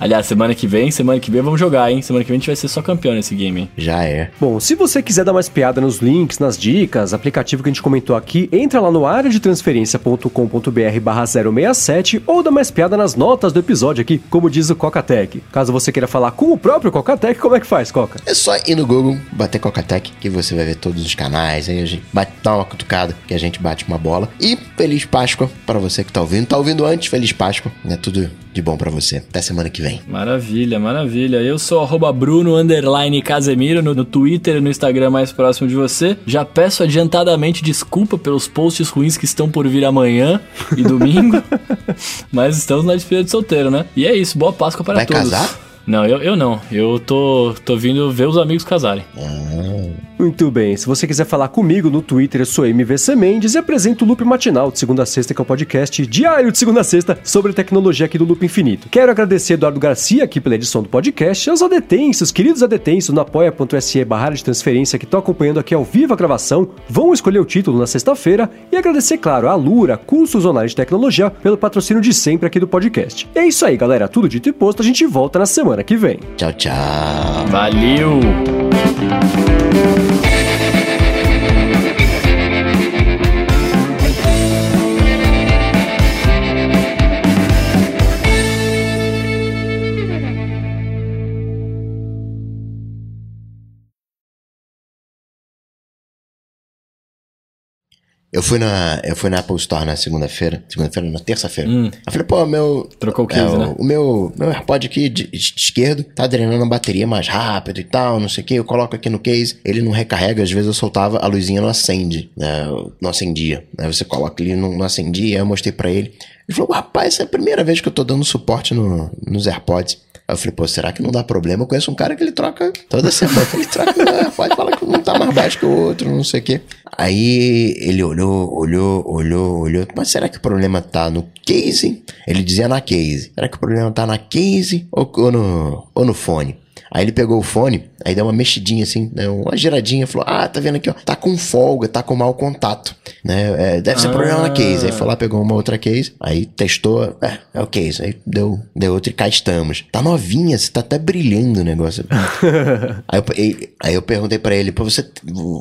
Speaker 3: Aliás, semana que vem, semana que vem vamos jogar, hein? Semana que vem a gente vai ser só campeão nesse game, hein?
Speaker 2: Já é.
Speaker 1: Bom, se você quiser dar mais piada nos links, nas dicas, aplicativo que a gente comentou aqui, entra lá no área de transferência.com.br barra 067 ou dá mais piada nas notas do episódio aqui, como diz o Cocatec. Caso você queira falar com o próprio Cocatec, como é que faz, Coca?
Speaker 2: É só ir no Google, bater Cocatec, que você vai ver todos os canais. Aí a gente bate, dá uma cutucada, que a gente bate uma bola. E Feliz Páscoa pra você que tá ouvindo. Tá ouvindo antes, Feliz Páscoa. É tudo de bom pra você. Até semana que vem.
Speaker 3: Maravilha, maravilha. Eu sou arroba Bruno underline Casemiro no, no Twitter e no Instagram mais próximo de você. Já peço adiantadamente desculpa pelos posts ruins que estão por vir amanhã e domingo. Mas estamos na despedida de solteiro, né? E é isso, boa Páscoa para
Speaker 2: Vai
Speaker 3: todos.
Speaker 2: casar?
Speaker 3: Não, eu, eu não. Eu tô, tô vindo ver os amigos casarem.
Speaker 1: Muito bem, se você quiser falar comigo no Twitter, eu sou MVC Mendes e apresento o Loop Matinal de segunda a sexta, que é o podcast diário de segunda a sexta sobre tecnologia aqui do Loop Infinito. Quero agradecer Eduardo Garcia aqui pela edição do podcast, aos adetêncios, queridos adetêncios, no apoia.se barra de transferência que estão acompanhando aqui ao vivo a gravação, vão escolher o título na sexta-feira e agradecer, claro, a Lura, cursos online de tecnologia, pelo patrocínio de sempre aqui do podcast. E é isso aí, galera, tudo dito e posto, a gente volta na semana que vem.
Speaker 2: Tchau, tchau.
Speaker 3: Valeu!
Speaker 2: Eu fui na, eu fui na Apple Store na segunda-feira, segunda-feira, na terça-feira. Eu falei, pô, meu.
Speaker 3: Trocou o
Speaker 2: é,
Speaker 3: case,
Speaker 2: o,
Speaker 3: né?
Speaker 2: o meu, meu AirPod aqui de, de esquerdo tá drenando a bateria mais rápido e tal, não sei o que. Eu coloco aqui no case, ele não recarrega, às vezes eu soltava, a luzinha não acende, né? Não acendia. Aí você coloca ali, não, não acendia, aí eu mostrei pra ele. Ele falou, rapaz, essa é a primeira vez que eu tô dando suporte no, nos AirPods. Aí eu falei, pô, será que não dá problema? Eu conheço um cara que ele troca toda semana. Ele troca o AirPod, fala que não tá mais baixo que o outro, não sei o quê. Aí ele olhou, olhou, olhou, olhou. Mas será que o problema tá no case? Ele dizia na case. Será que o problema tá na case ou, ou no, ou no fone? Aí ele pegou o fone, aí deu uma mexidinha assim, né, uma giradinha, falou: Ah, tá vendo aqui, ó, tá com folga, tá com mau contato, né? É, deve ser problema na case. Aí foi lá, pegou uma outra case, aí testou, é, é o case. Aí deu, deu outro e cá estamos. Tá novinha, você tá até brilhando o negócio. aí, eu, aí eu perguntei pra ele: Pô, você,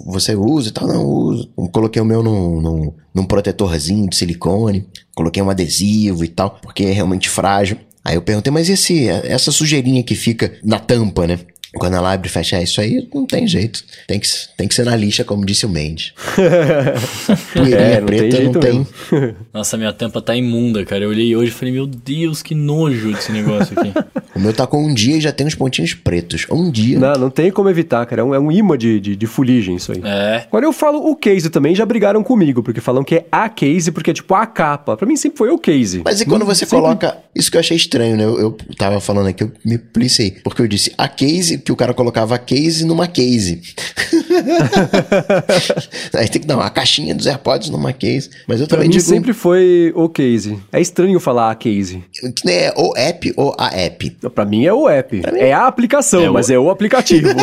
Speaker 2: você usa e tal? Não, uso. Coloquei o meu num, num, num protetorzinho de silicone, coloquei um adesivo e tal, porque é realmente frágil. Aí eu perguntei, mas e esse, essa sujeirinha que fica na tampa, né? Quando ela abre e fecha, é isso aí não tem jeito. Tem que, tem que ser na lixa, como disse o Mendes. Poeirinha
Speaker 1: É, não tem
Speaker 2: preta não tem.
Speaker 1: mesmo.
Speaker 3: Nossa, minha tampa tá imunda, cara. Eu olhei hoje e falei, meu Deus, que nojo desse negócio aqui.
Speaker 2: O meu tá com um dia e já tem uns pontinhos pretos. Um dia.
Speaker 1: Não, não tem como evitar, cara. É um, é um imã de, de, de fuligem isso aí.
Speaker 3: É.
Speaker 1: Agora eu falo o case também, já brigaram comigo, porque falam que é a case, porque é tipo a capa. Pra mim sempre foi o case.
Speaker 2: Mas e quando
Speaker 1: Não-
Speaker 2: você
Speaker 1: sempre-
Speaker 2: coloca. Isso que eu achei estranho, né? Eu, eu tava falando aqui, eu me policei. Porque eu disse a case, que o cara colocava a case numa case. Aí tem que dar uma caixinha dos AirPods numa case. Mas eu
Speaker 1: Pra
Speaker 2: também
Speaker 1: mim
Speaker 2: digo.
Speaker 1: sempre foi o case. É estranho falar a case.
Speaker 2: que nem é o app ou a app.
Speaker 1: Pra mim é o app. É a aplicação,
Speaker 3: É o-
Speaker 1: mas é o aplicativo.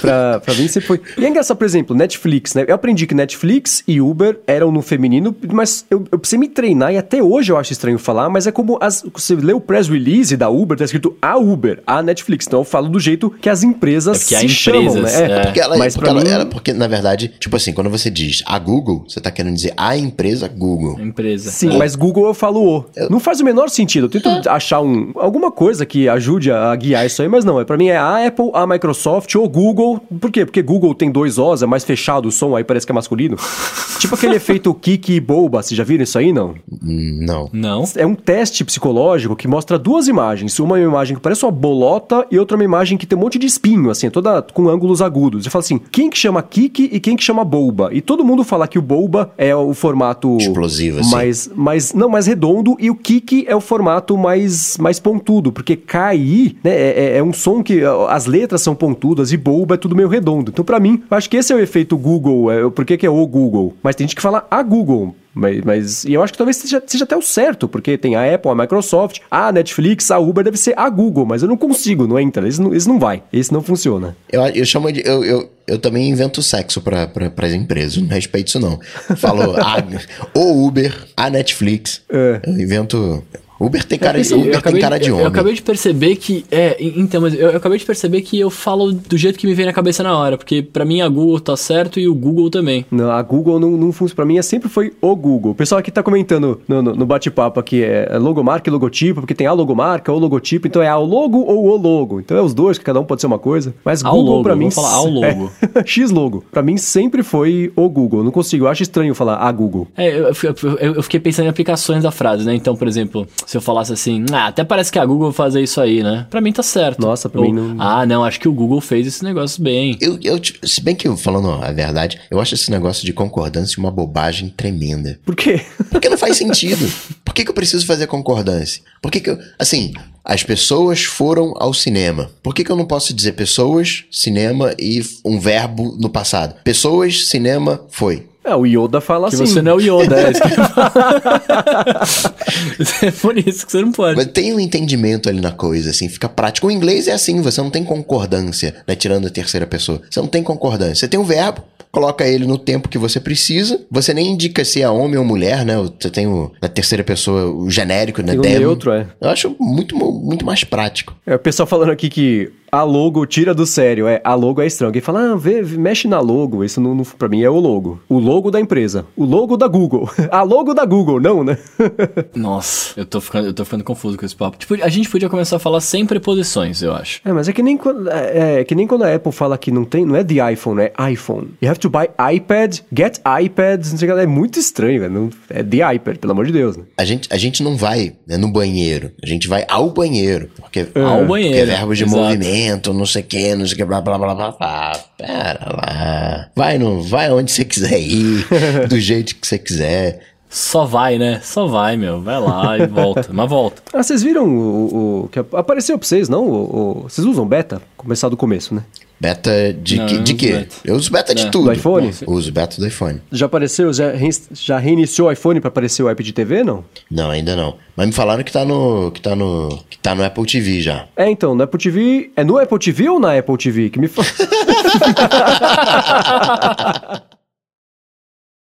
Speaker 1: pra, pra mim sempre foi. E é engraçado, por exemplo, Netflix, né? Eu aprendi que Netflix e Uber eram no feminino, mas eu, eu precisei me treinar e até hoje eu acho estranho falar, mas é como as, você lê o press release da Uber, tá escrito a Uber, a Netflix. Então eu falo do jeito que as empresas
Speaker 3: É porque
Speaker 1: se chamam,
Speaker 3: empresas,
Speaker 1: né?
Speaker 3: é.
Speaker 2: Porque ela,
Speaker 1: mas
Speaker 2: porque
Speaker 1: pra
Speaker 2: ela-
Speaker 1: mim,
Speaker 2: ela- porque, na verdade, tipo assim, quando você diz a Google, você tá querendo dizer a empresa Google.
Speaker 3: Empresa.
Speaker 1: Sim, mas Google eu falo o. Não faz o menor sentido. Eu tento achar um, alguma coisa que ajude a, guiar isso aí, mas não. É, pra mim é a Apple, a Microsoft ou Google. Por quê? Porque Google tem dois Os, é mais fechado o som, aí parece que é masculino. tipo aquele efeito Kiki e Boba, vocês já viram isso aí, não?
Speaker 2: Hum, Não.
Speaker 3: Não?
Speaker 1: É um teste psicológico que mostra duas imagens. Uma é uma imagem que parece uma bolota e outra uma imagem que tem um monte de espinho, assim, toda com ângulos agudos. E fala assim, quem que chama Kiki e quem que chama Boba? E todo mundo fala que o Boba é o formato...
Speaker 2: Explosivo, assim.
Speaker 1: Mais, mais, não, mais redondo e o Kiki é o formato mais, mais pontudo, porque KI, né, é, é- é um som que as letras são pontudas e Boba é tudo meio redondo. Então, pra mim, eu acho que esse é o efeito Google, é, por que que é o Google? Mas tem gente que fala a Google. Mas, mas e eu acho que talvez seja, seja até o certo, porque tem a Apple, a Microsoft, a Netflix, a Uber deve ser a Google, mas eu não consigo, não entra. Esse não, esse não vai, esse não funciona.
Speaker 2: Eu, eu chamo de. Eu, eu, eu também invento sexo para as empresas, não respeito isso não. Falou a, o Uber, a Netflix.
Speaker 1: É.
Speaker 2: Eu invento. Uber tem cara,
Speaker 3: Assim,
Speaker 2: Uber tem
Speaker 3: acabei
Speaker 2: cara de homem.
Speaker 3: Eu acabei de perceber que. É, en- então, mas eu, eu acabei de perceber que eu falo do jeito que me vem na cabeça na hora. Porque pra mim a Google tá certo e o Google também.
Speaker 1: Não, a Google não, não funciona. Pra mim, sempre foi o Google. O pessoal aqui tá comentando no, no- no bate-papo aqui, é logomarca e logotipo, porque tem a logomarca ou logotipo, então é a logo ou o logo. Então é os dois, que cada um pode ser uma coisa. Mas
Speaker 3: Ao
Speaker 1: Google
Speaker 3: logo,
Speaker 1: pra mim...
Speaker 3: vamos falar ao logo.
Speaker 1: É, X logo. Pra mim sempre foi o Google. Eu Não consigo, eu acho estranho falar a Google.
Speaker 3: É, eu- eu- eu fiquei pensando em aplicações da frase, né? Então, por exemplo, se eu falasse assim, ah, até parece que a Google vai fazer isso aí, né? Pra mim tá certo.
Speaker 1: Nossa, pra
Speaker 3: Ou,
Speaker 1: mim não-
Speaker 3: Ah, não, acho que o Google fez esse negócio bem.
Speaker 2: Eu, eu, se bem que eu falando a verdade, eu acho esse negócio de concordância uma bobagem tremenda.
Speaker 1: Por quê?
Speaker 2: Porque não faz sentido. Por que, que eu preciso fazer concordância? Por que, que eu. Assim, as pessoas foram ao cinema. Por que, que eu não posso dizer pessoas, cinema e um verbo no passado? Pessoas, cinema, foi.
Speaker 1: É, o Yoda fala
Speaker 3: Que
Speaker 1: assim.
Speaker 3: você não é o Yoda, é isso que. É por isso que você não pode.
Speaker 2: Mas tem um entendimento ali na coisa, assim, fica prático. O inglês é assim, você não tem concordância, né? Tirando a terceira pessoa. Você não tem concordância. Você tem um verbo, coloca ele no tempo que você precisa. Você nem indica se é homem ou mulher, né? Você tem o, na terceira pessoa o genérico, né?
Speaker 1: Tem o neutro, é.
Speaker 2: Eu acho muito, muito mais prático.
Speaker 1: É, o pessoal falando aqui que a logo tira do sério. É, a logo é estranho. Alguém fala, ah, vê, vê, mexe na logo. Isso não, não, pra mim é o logo. O logo da empresa. O logo da Google. a logo da Google, não, né?
Speaker 3: Nossa, eu tô, ficando, eu tô ficando confuso com esse papo. Tipo, a gente podia começar a falar sem preposições, eu acho.
Speaker 1: é, mas é que nem quando, é, é que nem quando a Apple fala que não tem, não é the iPhone, é iPhone. You have to buy iPad, get iPad, não sei o que, é muito estranho, velho. Não- É the iPad, pelo amor de Deus. Né?
Speaker 2: A gente, a gente não vai né, no banheiro, a gente vai ao banheiro. Porque,
Speaker 3: Ao banheiro,
Speaker 2: Porque é verbo de
Speaker 3: exato.
Speaker 2: movimento, não sei o que, não sei o que, blá blá blá blá blá. Pera lá. Vai, no, vai onde você quiser ir, do jeito que você quiser.
Speaker 3: Só vai, né? Só vai, meu. Vai lá e volta. Mas volta.
Speaker 1: Ah, vocês viram o, o- o que apareceu pra vocês, não? O, o- vocês usam beta? Começar do começo, né?
Speaker 2: Beta de,
Speaker 3: Não,
Speaker 2: que,
Speaker 3: eu
Speaker 2: de
Speaker 3: uso
Speaker 2: quê?
Speaker 3: beta.
Speaker 2: Eu uso beta de
Speaker 3: É.
Speaker 2: tudo.
Speaker 1: Do iPhone?
Speaker 2: Eu uso beta do iPhone.
Speaker 1: Já apareceu, já, rein- já reiniciou o iPhone pra aparecer o app de TV, não?
Speaker 2: Não, ainda não. Mas me falaram que tá no. que tá no. que tá no Apple TV já.
Speaker 1: É, então, no Apple TV. É no Apple TV ou na Apple TV? Que me fala.